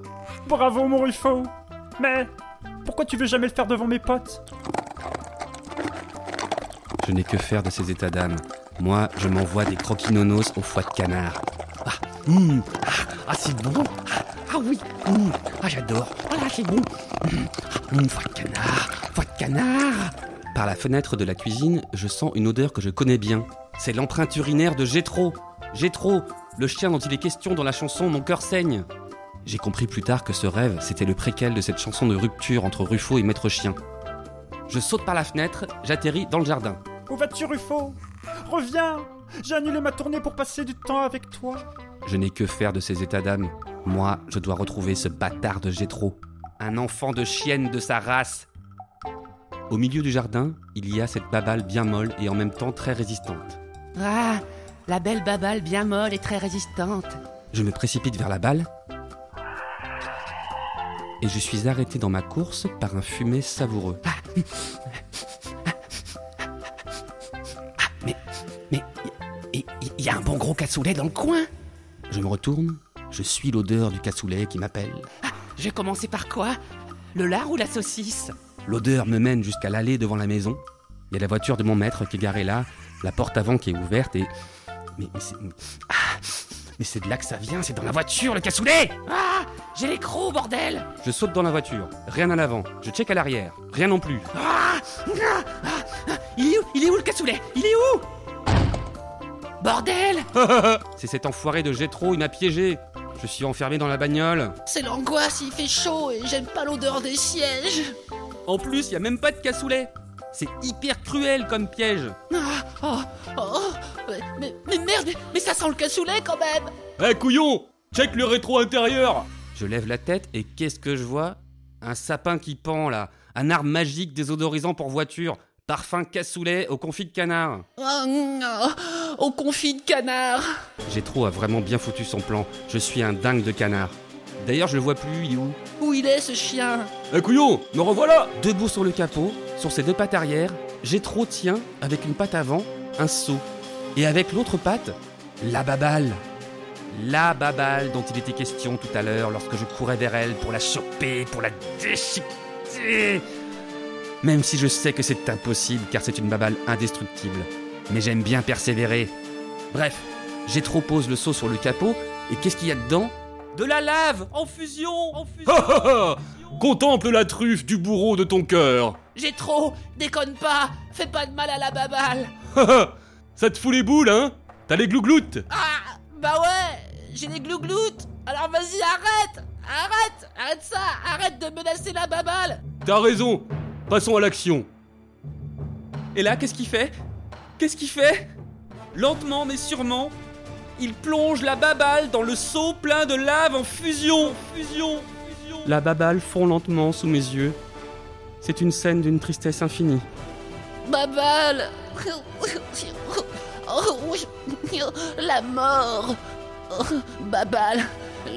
Bravo mon Ruffo Mais pourquoi tu veux jamais le faire devant mes potes? Je n'ai que faire de ces états d'âme. Moi, je m'envoie des croquinonos au foie de canard. Ah, hum, ah, ah, c'est bon Ah, ah oui hum, Ah j'adore Ah là c'est bon ah, hum, Foie de canard Foie de canard Par la fenêtre de la cuisine, je sens une odeur que je connais bien. C'est l'empreinte urinaire de Gétro Gétro, le chien dont il est question dans la chanson Mon cœur saigne J'ai compris plus tard que ce rêve, c'était le préquel de cette chanson de rupture entre Ruffo et Maître Chien. Je saute par la fenêtre, j'atterris dans le jardin. Où vas-tu Ruffo Reviens J'ai annulé ma tournée pour passer du temps avec toi. Je n'ai que faire de ces états d'âme. Moi, je dois retrouver ce bâtard de Gétro. Un enfant de chienne de sa race. Au milieu du jardin, il y a cette babale bien molle et en même temps très résistante. Ah, la belle babale bien molle et très résistante. Je me précipite vers la balle. Et je suis arrêté dans ma course par un fumet savoureux. Ah, il y, a un bon gros cassoulet dans le coin. Je me retourne, je suis l'odeur du cassoulet qui m'appelle. Ah, je vais commencer par quoi? Le lard ou la saucisse? L'odeur me mène jusqu'à l'allée devant la maison. Il y a la voiture de mon maître qui est garée là, la porte avant qui est ouverte et. Mais, mais c'est. Ah Mais c'est de là que ça vient, c'est dans la voiture le cassoulet Ah J'ai les crocs, bordel Je saute dans la voiture, rien à l'avant, je check à l'arrière, rien non plus. Ah, ah, ah, Il est où Il est où le cassoulet? Il est où? Bordel [LAUGHS] C'est cet enfoiré de Gétro, il m'a piégé. Je suis enfermé dans la bagnole. C'est l'angoisse, il fait chaud et j'aime pas l'odeur des sièges. En plus, il y a même pas de cassoulet. C'est hyper cruel comme piège. Ah, oh, oh, mais, mais, merde, mais, mais, ça sent le cassoulet quand même. Eh couillon, check le rétro intérieur. Je lève la tête et qu'est-ce que je vois? Un sapin qui pend là, un arbre magique désodorisant pour voiture. Parfum cassoulet au confit de canard. Oh, au confit de canard. Gétro a vraiment bien foutu son plan. Je suis un dingue de canard. D'ailleurs, je le vois plus, il est où? Où il est ce chien? Eh couillon, me revoilà Debout sur le capot, sur ses deux pattes arrière, Gétro tient, avec une patte avant, un seau. Et avec l'autre patte, la babale. La babale dont il était question tout à l'heure lorsque je courais vers elle pour la choper, pour la déchiqueter. Même si je sais que c'est impossible car c'est une babale indestructible. Mais j'aime bien persévérer. Bref, Gétro pose le seau sur le capot et qu'est-ce qu'il y a dedans? De la lave en fusion, en fusion. Contemple la truffe du bourreau de ton cœur. J'ai trop, déconne pas, fais pas de mal à la babale. Ça te fout les boules, hein? T'as les glougloutes Ah, bah ouais, j'ai les glougloutes. Alors vas-y, arrête, arrête, arrête ça, arrête de menacer la babale. T'as raison. Passons à l'action. Et là, qu'est-ce qu'il fait? Qu'est-ce qu'il fait? Lentement mais sûrement, il plonge la babale dans le seau plein de lave en fusion. fusion. La babale fond lentement sous mes yeux. C'est une scène d'une tristesse infinie. Babale La mort Babale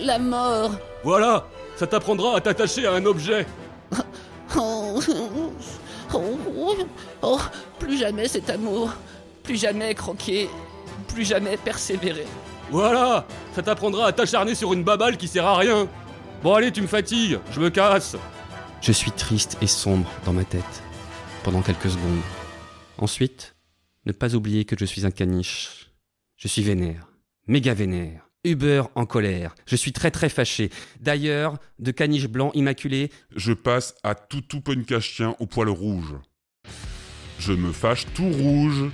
La mort Voilà Ça t'apprendra à t'attacher à un objet oh, oh, plus jamais cet amour, plus jamais croquer, plus jamais persévérer. Voilà Ça t'apprendra à t'acharner sur une babale qui sert à rien Bon allez, tu me fatigues, je me casse Je suis triste et sombre dans ma tête, pendant quelques secondes. Ensuite, ne pas oublier que je suis un caniche. Je suis vénère, méga vénère. Uber en colère. Je suis très très fâché. D'ailleurs, de caniche blanc immaculé. Je passe à tout tout chien au poil rouge. Je me fâche tout rouge.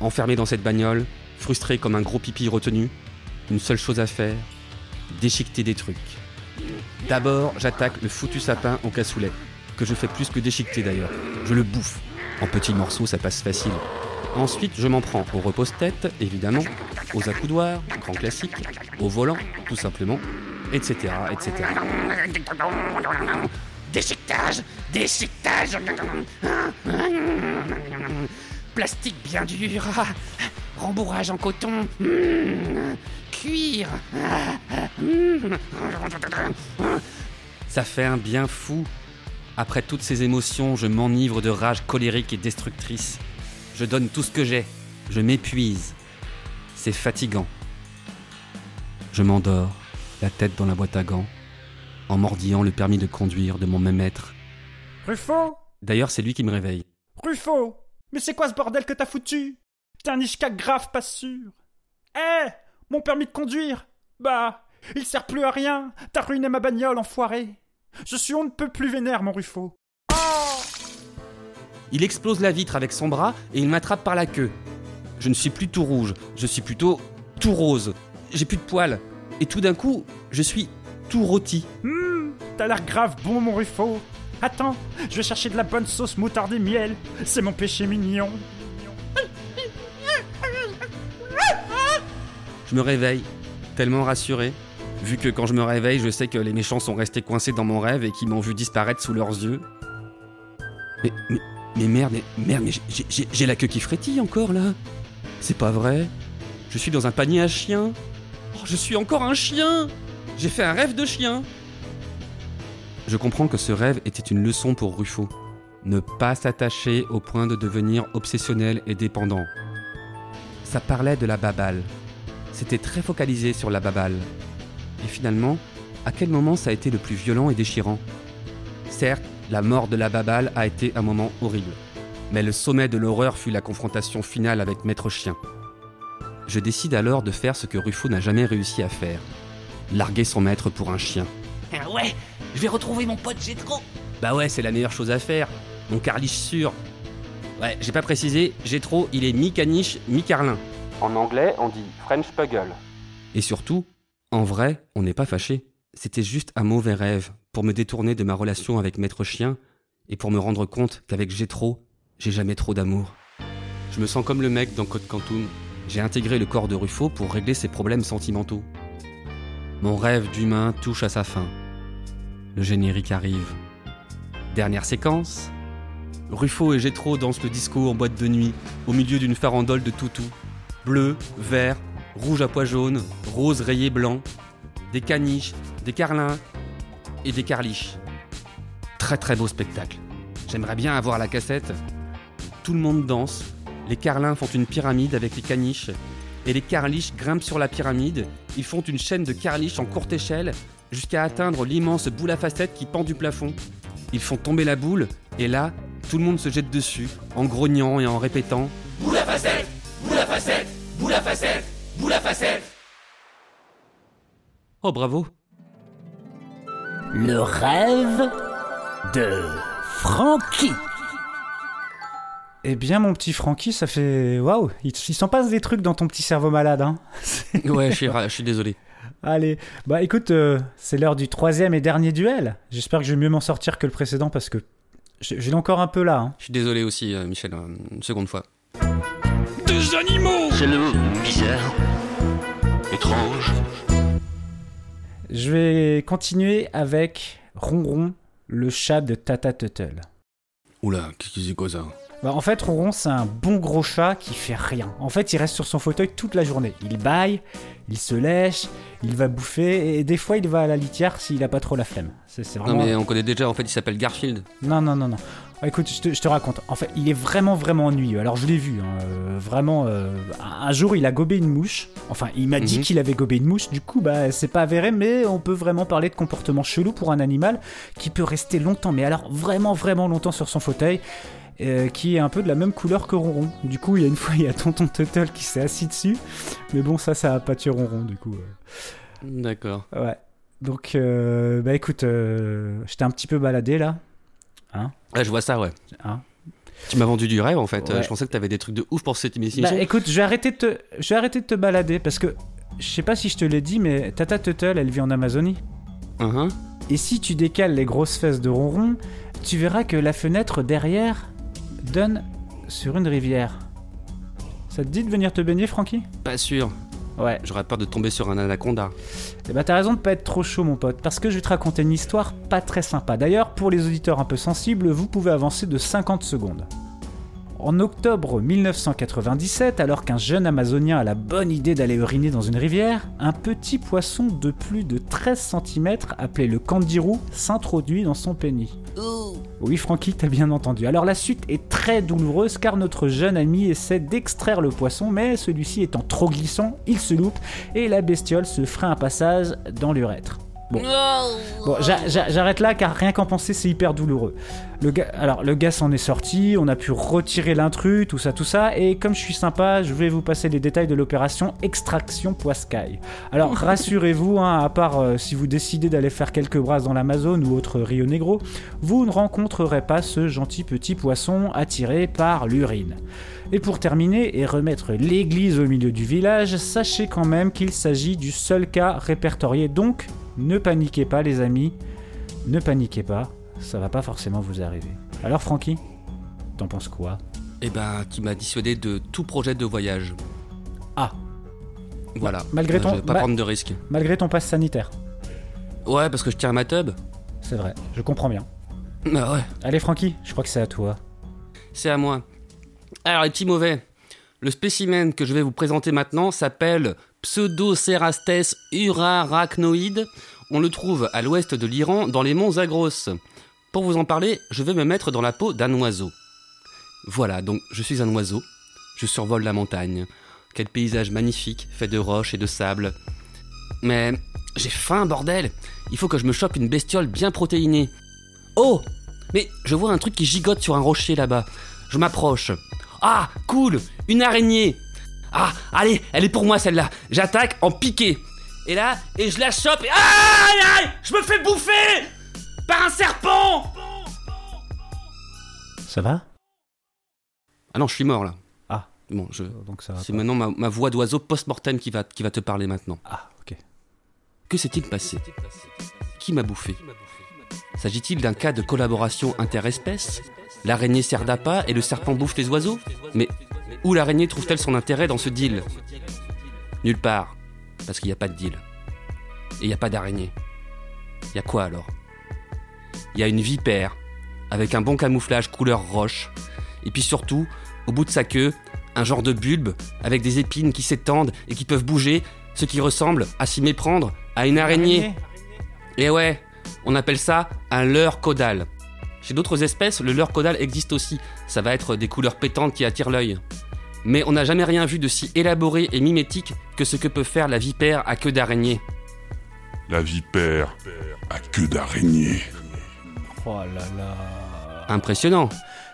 Enfermé dans cette bagnole, frustré comme un gros pipi retenu, une seule chose à faire déchiqueter des trucs. D'abord, j'attaque le foutu sapin au cassoulet, que je fais plus que déchiqueter d'ailleurs. Je le bouffe. En petits morceaux, ça passe facile. Ensuite, je m'en prends au repose-tête, évidemment, aux accoudoirs, grand classique, au volant, tout simplement, etc., etc. Déchiquetage Déchiquetage Plastique bien dur Rembourrage en coton Cuir Ça fait un bien fou. Après toutes ces émotions, je m'enivre de rage colérique et destructrice. Je donne tout ce que j'ai. Je m'épuise. C'est fatigant. Je m'endors, la tête dans la boîte à gants, en mordillant le permis de conduire de mon même maître. Ruffo D'ailleurs, c'est lui qui me réveille. Ruffo Mais c'est quoi ce bordel que t'as foutu? T'es un Ishka grave pas sûr. Eh Mon permis de conduire? Bah, il sert plus à rien. T'as ruiné ma bagnole, enfoiré. Je suis on ne peut plus vénère, mon Ruffo. Il explose la vitre avec son bras et il m'attrape par la queue. Je ne suis plus tout rouge, je suis plutôt tout rose. J'ai plus de poils. Et tout d'un coup, je suis tout rôti. Hum, t'as l'air grave bon, mon Ruffo. Attends, je vais chercher de la bonne sauce moutarde et miel. C'est mon péché mignon. Je me réveille, tellement rassuré, vu que quand je me réveille, je sais que les méchants sont restés coincés dans mon rêve et qu'ils m'ont vu disparaître sous leurs yeux. Mais, mais, mais merde, merde, j'ai- la queue qui frétille encore là. C'est pas vrai. Je suis dans un panier à chien. Oh, je suis encore un chien. J'ai fait un rêve de chien. Je comprends que ce rêve était une leçon pour Ruffo. Ne pas s'attacher au point de devenir obsessionnel et dépendant. Ça parlait de la babale. C'était très focalisé sur la babale. Et finalement, à quel moment ça a été le plus violent et déchirant? Certes, la mort de la babale a été un moment horrible. Mais le sommet de l'horreur fut la confrontation finale avec Maître Chien. Je décide alors de faire ce que Ruffo n'a jamais réussi à faire. Larguer son maître pour un chien. Ah ouais, je vais retrouver mon pote Jetro. Bah ouais, c'est la meilleure chose à faire. Mon carliche sûr. Ouais, j'ai pas précisé, Gétro, il est mi-caniche, mi-carlin. En anglais, on dit French Puggle. Et surtout, en vrai, on n'est pas fâché. C'était juste un mauvais rêve pour me détourner de ma relation avec Maître Chien et pour me rendre compte qu'avec Gétro, j'ai jamais trop d'amour. Je me sens comme le mec dans Code Quantum. J'ai intégré le corps de Ruffo pour régler ses problèmes sentimentaux. Mon rêve d'humain touche à sa fin. Le générique arrive. Dernière séquence. Ruffo et Gétro dansent le disco en boîte de nuit, au milieu d'une farandole de toutous. Bleu, vert, rouge à pois jaune, rose rayé blanc. Des caniches, des carlins et des carliches. Très très beau spectacle. J'aimerais bien avoir la cassette. Tout le monde danse. Les carlins font une pyramide avec les caniches. Et les carliches grimpent sur la pyramide. Ils font une chaîne de carliches en courte échelle jusqu'à atteindre l'immense boule à facettes qui pend du plafond. Ils font tomber la boule, et là, tout le monde se jette dessus, en grognant et en répétant Boule à facette, boule à facette, boule à facette, boule à facette. Oh bravo Le rêve de Frankie. Eh bien, mon petit Francky, ça fait. Waouh Il, il s'en passe des trucs dans ton petit cerveau malade, hein [LAUGHS] Ouais, je suis, ra- je suis désolé. Allez, bah écoute, euh, c'est l'heure du troisième et dernier duel. J'espère que je vais mieux m'en sortir que le précédent parce que l'ai encore un peu là. hein. Je suis désolé aussi, euh, Michel, euh, une seconde fois. Des animaux C'est le mot bizarre, étrange. Je vais continuer avec Ronron, le chat de Tata Tuttle. Oula, qu'est-ce que c'est quoi ça? Bah, en fait, Ronron, c'est un bon gros chat qui fait rien. En fait, il reste sur son fauteuil toute la journée. Il baille, il se lèche, il va bouffer, et des fois, il va à la litière s'il a pas trop la flemme. C'est c'est Non mais on connaît déjà, en fait, il s'appelle Garfield. Non, non, non, non. Ah, Écoute, je te, je te raconte. En fait, il est vraiment, vraiment ennuyeux. Alors, je l'ai vu. hein, euh, vraiment, euh, un jour, il a gobé une mouche. Enfin, il m'a dit Mhm. qu'il avait gobé une mouche. Du coup, bah, c'est pas avéré, mais on peut vraiment parler de comportement chelou pour un animal qui peut rester longtemps, mais alors vraiment, vraiment longtemps sur son fauteuil. euh, qui est un peu de la même couleur que Ronron. Du coup, il y a une [LAUGHS] fois, il y a Tonton Tuttle qui s'est assis dessus. Mais bon, ça, ça a pas tué Ronron, du coup. D'accord. Ouais. Donc, bah écoute, j'étais un petit peu baladé là. Hein je vois ça, ouais. Hein Tu m'as vendu du rêve, en fait. Euh, Ouais. Je pensais que t'avais des trucs de ouf pour cette émission. Bah écoute, je vais arrêter de te, je vais arrêter de te balader parce que je sais pas si je te l'ai dit, mais Tata Tuttle, elle vit en Amazonie. Uh-huh. Et si tu décales les grosses fesses de Ronron, tu verras que la fenêtre derrière donne sur une rivière. Ça te dit de venir te baigner, Francky Pas sûr. Ouais. J'aurais peur de tomber sur un anaconda. Eh bah t'as raison de pas être trop chaud mon pote, parce que je vais te raconter une histoire pas très sympa. D'ailleurs, pour les auditeurs un peu sensibles, vous pouvez avancer de 50 secondes. En octobre 1997, alors qu'un jeune Amazonien a la bonne idée d'aller uriner dans une rivière, un petit poisson de plus de 13 cm appelé le candirou s'introduit dans son pénis. Oui, Francky, t'as bien entendu. Alors la suite est très douloureuse car notre jeune ami essaie d'extraire le poisson, mais celui-ci étant trop glissant, il se loupe et la bestiole se ferait un passage dans l'urètre. Bon, bon j'a- j'a- j'arrête là car rien qu'en penser c'est hyper douloureux. Le gars, alors le gars s'en est sorti, on a pu retirer l'intrus, tout ça, tout ça, et comme je suis sympa, je vais vous passer les détails de l'opération extraction poiscaille. Alors [LAUGHS] rassurez-vous, hein, à part euh, si vous décidez d'aller faire quelques brasses dans l'Amazone ou autre Rio Negro, vous ne rencontrerez pas ce gentil petit poisson attiré par l'urine. Et pour terminer et remettre l'église au milieu du village, sachez quand même qu'il s'agit du seul cas répertorié, donc ne paniquez pas les amis, ne paniquez pas, ça va pas forcément vous arriver. Alors Francky, t'en penses quoi Eh ben, qui m'a dissuadé de tout projet de voyage. Ah. Voilà. Malgré ton- je vais pas ma- prendre de risques. Malgré ton pass sanitaire. Ouais, parce que je tiens ma tub. C'est vrai, je comprends bien. Bah ouais. Allez Francky, je crois que c'est à toi. C'est à moi. Alors, les petits mauvais. Le spécimen que je vais vous présenter maintenant s'appelle Pseudocerastes urarachnoide. On le trouve à l'ouest de l'Iran, dans les monts Zagros. Pour vous en parler, je vais me mettre dans la peau d'un oiseau. Voilà, donc je suis un oiseau. Je survole la montagne. Quel paysage magnifique, fait de roches et de sable. Mais j'ai faim, bordel Il faut que je me chope une bestiole bien protéinée. Oh Mais je vois un truc qui gigote sur un rocher là-bas. Je m'approche. Ah, cool Une araignée Ah, allez, elle est pour moi celle-là. J'attaque en piqué. Et là, et je la chope et... Aïe, aïe Je me fais bouffer Par un serpent Ça va? Ah non, je suis mort là. Ah. Bon, je... Donc ça va C'est maintenant ma, ma voix d'oiseau post-mortem qui va, qui va te parler maintenant. Ah, ok. Que s'est-il passé? Qui m'a bouffé? S'agit-il d'un cas de collaboration interespèce? L'araignée sert d'appât et le serpent bouffe les oiseaux? Mais où l'araignée trouve-t-elle son intérêt dans ce deal Nulle part, parce qu'il n'y a pas de deal. Et il n'y a pas d'araignée. Il y a quoi alors? Il y a une vipère, avec un bon camouflage couleur roche, et puis surtout, au bout de sa queue, un genre de bulbe avec des épines qui s'étendent et qui peuvent bouger, ce qui ressemble, à s'y méprendre, à une araignée. Et ouais, on appelle ça un leurre caudal. Chez d'autres espèces, le leurre caudal existe aussi. Ça va être des couleurs pétantes qui attirent l'œil. Mais on n'a jamais rien vu de si élaboré et mimétique que ce que peut faire la vipère à queue d'araignée. La vipère à queue d'araignée. Oh là là. Impressionnant.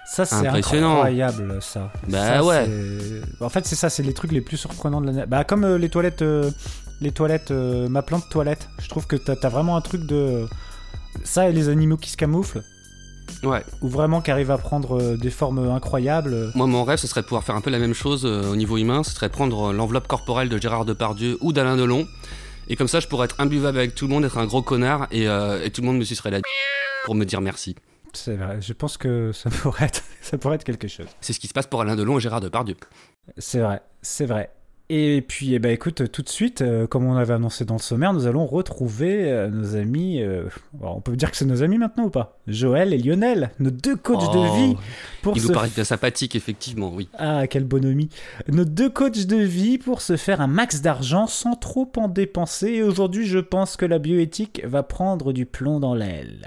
Ça c'est Impressionnant. incroyable ça. Bah Ça, ouais. En fait c'est ça, c'est les trucs les plus surprenants de l'année. Bah comme euh, les toilettes, euh, les toilettes, euh, ma plante toilette. Je trouve que t'as as vraiment un truc de ça et les animaux qui se camouflent. Ouais. Ou vraiment qui arrivent à prendre euh, des formes incroyables. Moi, mon rêve, ce serait de pouvoir faire un peu la même chose euh, au niveau humain. Ce serait prendre euh, l'enveloppe corporelle de Gérard Depardieu ou d'Alain Delon. Et comme ça, je pourrais être imbuvable avec tout le monde, être un gros connard, et, euh, et tout le monde me sucerait la pour me dire merci. C'est vrai. Je pense que ça [LAUGHS] pourrait être, ça pourrait être quelque chose. C'est ce qui se passe pour Alain Delon et Gérard Depardieu. C'est vrai, c'est vrai. Et puis, eh ben, écoute, tout de suite, euh, comme on avait annoncé dans le sommaire, nous allons retrouver euh, nos amis. euh, on peut dire que c'est nos amis maintenant ou pas? Joël et Lionel, nos deux coachs Oh, de vie. Pour Il se vous paraît sympathique, effectivement, oui. Ah, quelle bonhomie. Nos deux coachs de vie pour se faire un max d'argent sans trop en dépenser. Et aujourd'hui, je pense que la bioéthique va prendre du plomb dans l'aile.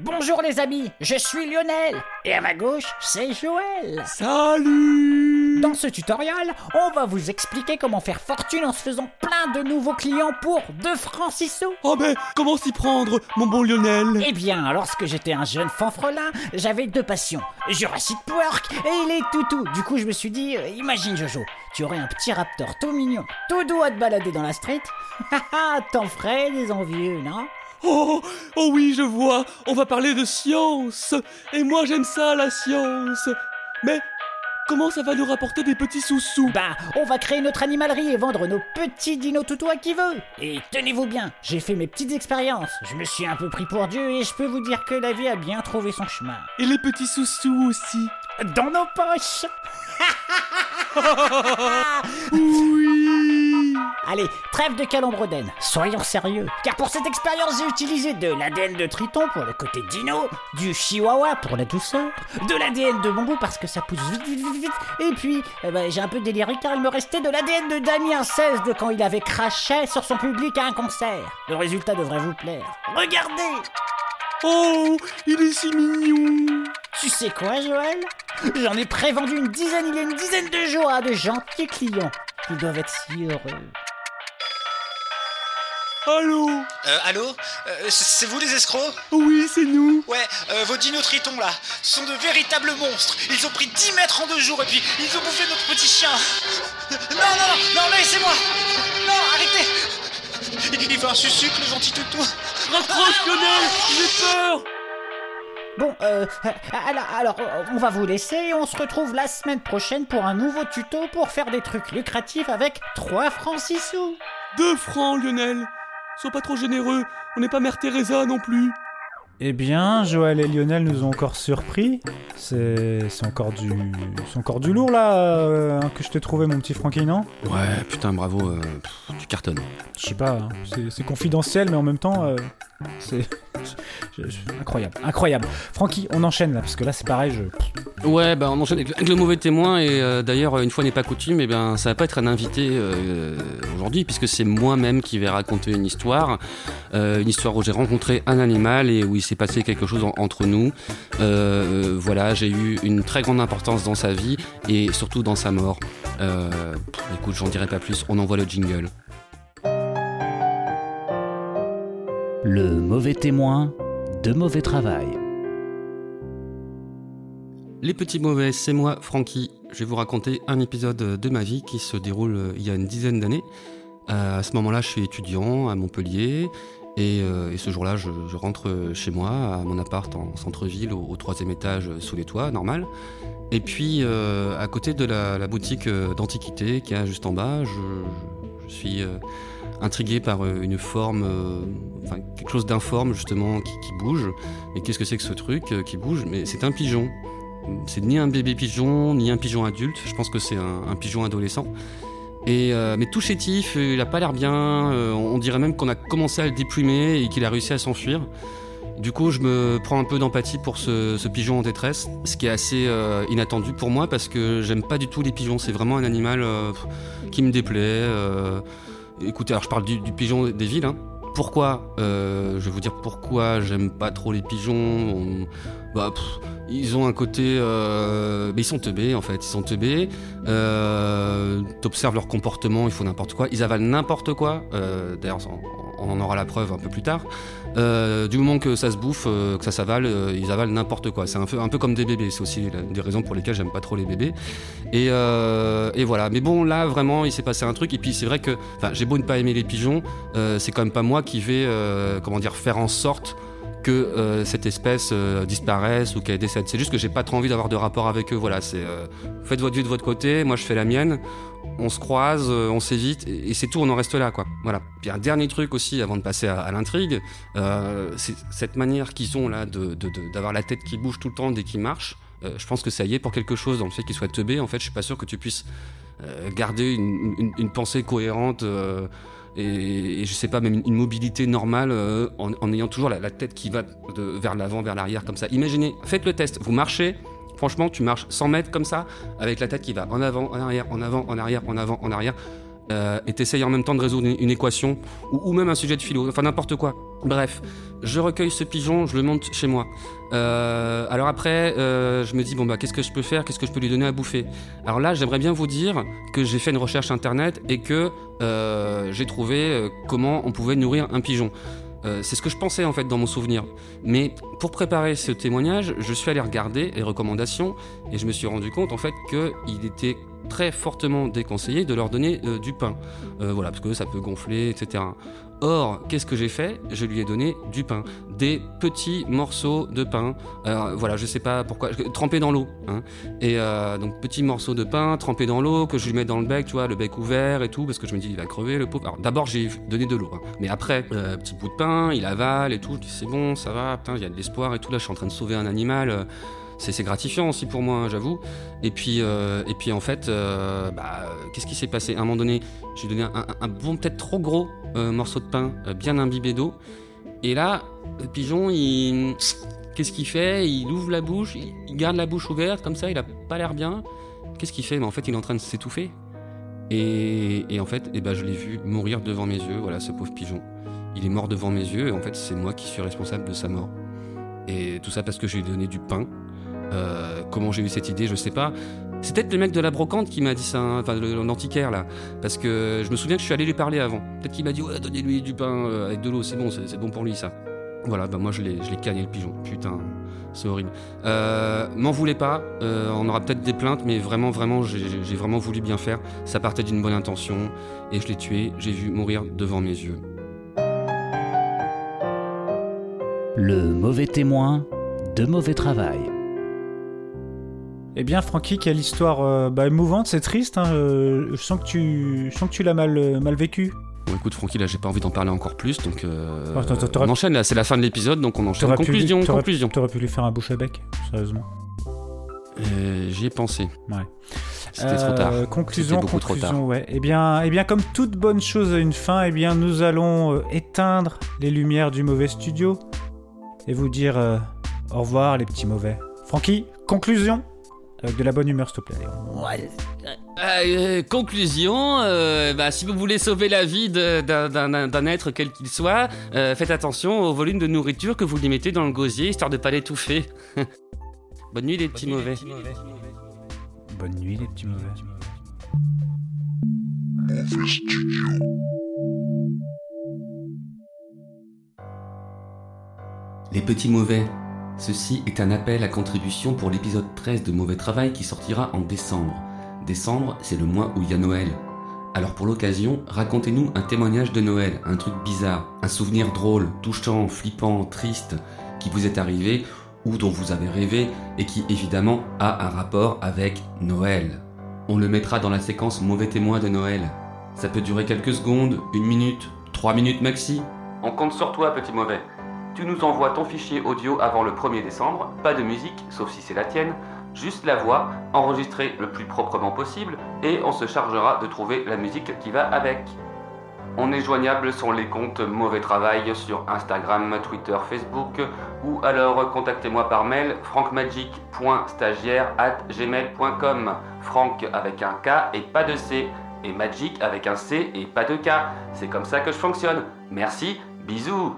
Bonjour les amis, je suis Lionel et à ma gauche c'est Joël. Salut Dans ce tutoriel, on va vous expliquer comment faire fortune en se faisant plein de nouveaux clients pour 2 francs 6 sous. Oh mais comment s'y prendre, mon bon Lionel? Eh bien, lorsque j'étais un jeune fanfrelin, j'avais deux passions, Jurassic Park et les toutous. Du coup, je me suis dit, euh, imagine Jojo, tu aurais un petit raptor tout mignon, tout doux à te balader dans la street. Haha, [LAUGHS] t'en ferais des envieux, non? Oh, oh oui, je vois, on va parler de science. Et moi j'aime ça, la science. Mais comment ça va nous rapporter des petits sous-sous Bah, on va créer notre animalerie et vendre nos petits dinos toutous à qui veut. Et tenez-vous bien, j'ai fait mes petites expériences. Je me suis un peu pris pour Dieu et je peux vous dire que la vie a bien trouvé son chemin. Et les petits sous-sous aussi Dans nos poches [LAUGHS] Oui Allez, trêve de calembredaine, soyons sérieux. Car pour cette expérience, j'ai utilisé de l'ADN de triton pour le côté dino, du chihuahua pour la douceur, de l'ADN de bambou parce que ça pousse vite, vite, vite, vite. Et puis, eh ben, j'ai un peu déliré car il me restait de l'ADN de Damien 16 de quand il avait craché sur son public à un concert. Le résultat devrait vous plaire. Regardez Oh, il est si mignon Tu sais quoi, Joël? J'en ai prévendu une dizaine il y a une dizaine de jours à de gentils clients. Ils doivent être si heureux. Allô? Euh, allô? Euh, C'est vous les escrocs? Oui, c'est nous. Ouais, euh, vos dinotritons là sont de véritables monstres. Ils ont pris 10 mètres en deux jours et puis ils ont bouffé notre petit chien. Non, non, non, non, laissez-moi Non, arrêtez un le gentil toutou. Raccroche, Lionel J'ai peur Bon, euh, alors, alors, on va vous laisser et on se retrouve la semaine prochaine pour un nouveau tuto pour faire des trucs lucratifs avec 3 francs 6 sous. 2 francs, Lionel Sois pas trop généreux, on n'est pas Mère Teresa non plus. Eh bien, Joël et Lionel nous ont encore surpris. C'est c'est encore du c'est encore du lourd là euh, que je t'ai trouvé mon petit Francky, non? Ouais, putain, bravo, euh, pff, tu cartonnes. Je sais pas, hein, c'est- c'est confidentiel mais en même temps euh, c'est incroyable, incroyable. Francky, on enchaîne là parce que là c'est pareil, je Ouais, bah on enchaîne avec le mauvais témoin et euh, d'ailleurs une fois n'est pas coutume, et ben ça va pas être un invité euh, aujourd'hui puisque c'est moi-même qui vais raconter une histoire, euh, une histoire où j'ai rencontré un animal et où il s'est passé quelque chose en- entre nous. Euh, voilà, j'ai eu une très grande importance dans sa vie et surtout dans sa mort. Euh, écoute, j'en dirai pas plus. On envoie le jingle. Le mauvais témoin de mauvais travail. Les petits mauvais, c'est moi, Francky. Je vais vous raconter un épisode de ma vie qui se déroule euh, il y a une dizaine d'années. Euh, à ce moment-là, je suis étudiant à Montpellier. Et, euh, ce jour-là, je, rentre chez moi, à mon appart en centre-ville, au, troisième étage, sous les toits, normal. Et puis, à côté de la, boutique d'antiquité qui est juste en bas, je, suis intrigué par euh, une forme, euh, enfin quelque chose d'informe justement qui, bouge. Mais qu'est-ce que c'est que ce truc euh, qui bouge? Mais c'est un pigeon. C'est ni un bébé pigeon, ni un pigeon adulte. Je pense que c'est un, pigeon adolescent. Et mais tout chétif, il a pas l'air bien. on dirait même qu'on a commencé à le déplumer et qu'il a réussi à s'enfuir. Du coup, je me prends un peu d'empathie pour ce, pigeon en détresse, ce qui est assez inattendu pour moi parce que j'aime pas du tout les pigeons. C'est vraiment un animal qui me déplaît. Écoutez, alors je parle du, pigeon des villes. hein. Pourquoi euh, Je vais vous dire pourquoi j'aime pas trop les pigeons. On- bah, ils ont un côté, euh, mais ils sont teubés en fait. Ils sont teubés. Euh, T'observes leur comportement, ils font n'importe quoi. Ils avalent n'importe quoi. D'ailleurs, on en aura la preuve un peu plus tard. Euh, du moment que ça se bouffe, euh, que ça s'avale, euh, ils avalent n'importe quoi. C'est un peu, comme des bébés. C'est aussi une des raisons pour lesquelles j'aime pas trop les bébés. Et, voilà. Mais bon, là vraiment, il s'est passé un truc. Et puis c'est vrai que, j'ai beau ne pas aimer les pigeons, c'est quand même pas moi qui vais, comment dire, faire en sorte que cette espèce disparaisse ou qu'elle décède. C'est juste que j'ai pas trop envie d'avoir de rapport avec eux. Voilà, faites votre vie de votre côté, moi je fais la mienne. On se croise, euh, on s'évite et, c'est tout. On en reste là, quoi. Voilà. Puis un dernier truc aussi avant de passer à, l'intrigue, euh, c'est cette manière qu'ils ont là de de- de- d'avoir la tête qui bouge tout le temps dès qu'ils marchent. Euh, je pense que ça y est pour quelque chose dans le fait qu'ils soient teubés. En fait, je suis pas sûr que tu puisses garder une, une- pensée cohérente. et, et je sais pas, même une mobilité normale en, ayant toujours la, la tête qui va vers l'avant, vers l'arrière, comme ça. Imaginez, faites le test, vous marchez, franchement, tu marches 100 mètres comme ça, avec la tête qui va en avant, en arrière, en avant, en arrière, en avant, en arrière, euh, et t'essayes en même temps de résoudre une, équation, ou, même un sujet de philo, enfin n'importe quoi. Bref, je recueille ce pigeon, je le monte chez moi. Euh, alors après, euh, je me dis, bon bah qu'est-ce que je peux faire, qu'est-ce que je peux lui donner à bouffer? Alors là, j'aimerais bien vous dire que j'ai fait une recherche internet et que j'ai trouvé comment on pouvait nourrir un pigeon. Euh, c'est ce que je pensais en fait dans mon souvenir. Mais pour préparer ce témoignage, je suis allé regarder les recommandations et je me suis rendu compte en fait qu'il était très fortement déconseillé de leur donner euh, du pain. Euh, voilà, parce que ça peut gonfler, etc. Or, qu'est-ce que j'ai fait? Je lui ai donné du pain, des petits morceaux de pain. Voilà, je sais pas pourquoi, trempés dans l'eau. Hein. Et euh, donc petits morceaux de pain trempés dans l'eau que je lui mets dans le bec, tu vois, le bec ouvert et tout, parce que je me dis il va crever le pauvre. Alors d'abord j'ai donné de l'eau, hein. mais après petit bout de pain, il avale et tout. Je dis c'est bon, ça va, putain, il y a de l'espoir et tout. Là, je suis en train de sauver un animal. C'est gratifiant aussi pour moi, hein, j'avoue. Et puis, euh, et puis en fait, euh, bah, qu'est-ce qui s'est passé? À un moment donné, j'ai donné un, bon, peut-être trop gros euh, morceau de pain, bien imbibé d'eau. Et là, le pigeon, il. Qu'est-ce qu'il fait? Il ouvre la bouche, il, garde la bouche ouverte, comme ça, il a pas l'air bien. Qu'est-ce qu'il fait? Mais en fait, il est en train de s'étouffer. Et, en fait, eh ben, je l'ai vu mourir devant mes yeux, voilà, ce pauvre pigeon. Il est mort devant mes yeux, et en fait, c'est moi qui suis responsable de sa mort. Et tout ça parce que j'ai donné du pain. Euh, comment j'ai eu cette idée, je sais pas. C'est peut-être le mec de la brocante qui m'a dit ça, hein, enfin l'antiquaire là. Parce que je me souviens que je suis allé lui parler avant. Peut-être qu'il m'a dit Ouais, donnez-lui du pain euh, avec de l'eau, c'est bon, c'est bon pour lui ça. Voilà, bah moi je l'ai cagné le pigeon. Putain, c'est horrible. Euh, M'en voulez pas, on aura peut-être des plaintes, mais vraiment, vraiment, j'ai vraiment voulu bien faire. Ça partait d'une bonne intention et je l'ai tué, j'ai vu mourir devant mes yeux. Le mauvais témoin de mauvais travail. Eh bien, Francky, quelle histoire euh, bah, émouvante, c'est triste. hein, euh, je sens que tu, je sens que tu l'as mal, euh, mal vécu. Bon, écoute, Francky, là, j'ai pas envie d'en parler encore plus, donc euh, t'aurais- on enchaîne là. C'est la fin de l'épisode, donc on enchaîne. Conclusion, conclusion. T'aurais pu lui faire un bouche à bec, sérieusement. J'y ai pensé. Ouais. C'était trop Euh, tard. Conclusion, trop conclusion, tard. ouais. Eh bien, eh bien, comme toute bonne chose a une fin, eh bien, nous allons euh, éteindre les lumières du mauvais studio et vous dire euh, au revoir, les petits mauvais. Francky, conclusion avec de la bonne humeur, s'il te plaît. Euh, conclusion, euh, bah, si vous voulez sauver la vie d'un- être quel qu'il soit, euh, faites attention au volume de nourriture que vous lui mettez dans le gosier, histoire de pas l'étouffer. [LAUGHS] Bonne nuit les petits mauvais. Bonne nuit, les petits mauvais. Les petits mauvais. Ceci est un appel à contribution pour l'épisode 13 de Mauvais Travail qui sortira en décembre. Décembre, c'est le mois où il y a Noël. Alors pour l'occasion, racontez-nous un témoignage de Noël, un truc bizarre, un souvenir drôle, touchant, flippant, triste, qui vous est arrivé ou dont vous avez rêvé et qui évidemment a un rapport avec Noël. On le mettra dans la séquence Mauvais témoin de Noël. Ça peut durer quelques secondes, une minute, trois minutes maxi. On compte sur toi, petit mauvais. Tu nous envoies ton fichier audio avant le 1er décembre, pas de musique, sauf si c'est la tienne, juste la voix, enregistrée le plus proprement possible, et on se chargera de trouver la musique qui va avec. On est joignable sur les comptes Mauvais Travail sur Instagram, Twitter, Facebook, ou alors contactez-moi par mail francmagic.stagiaire@gmail.com. Franck avec un K et pas de C, et Magic avec un C et pas de K. C'est comme ça que je fonctionne. Merci, bisous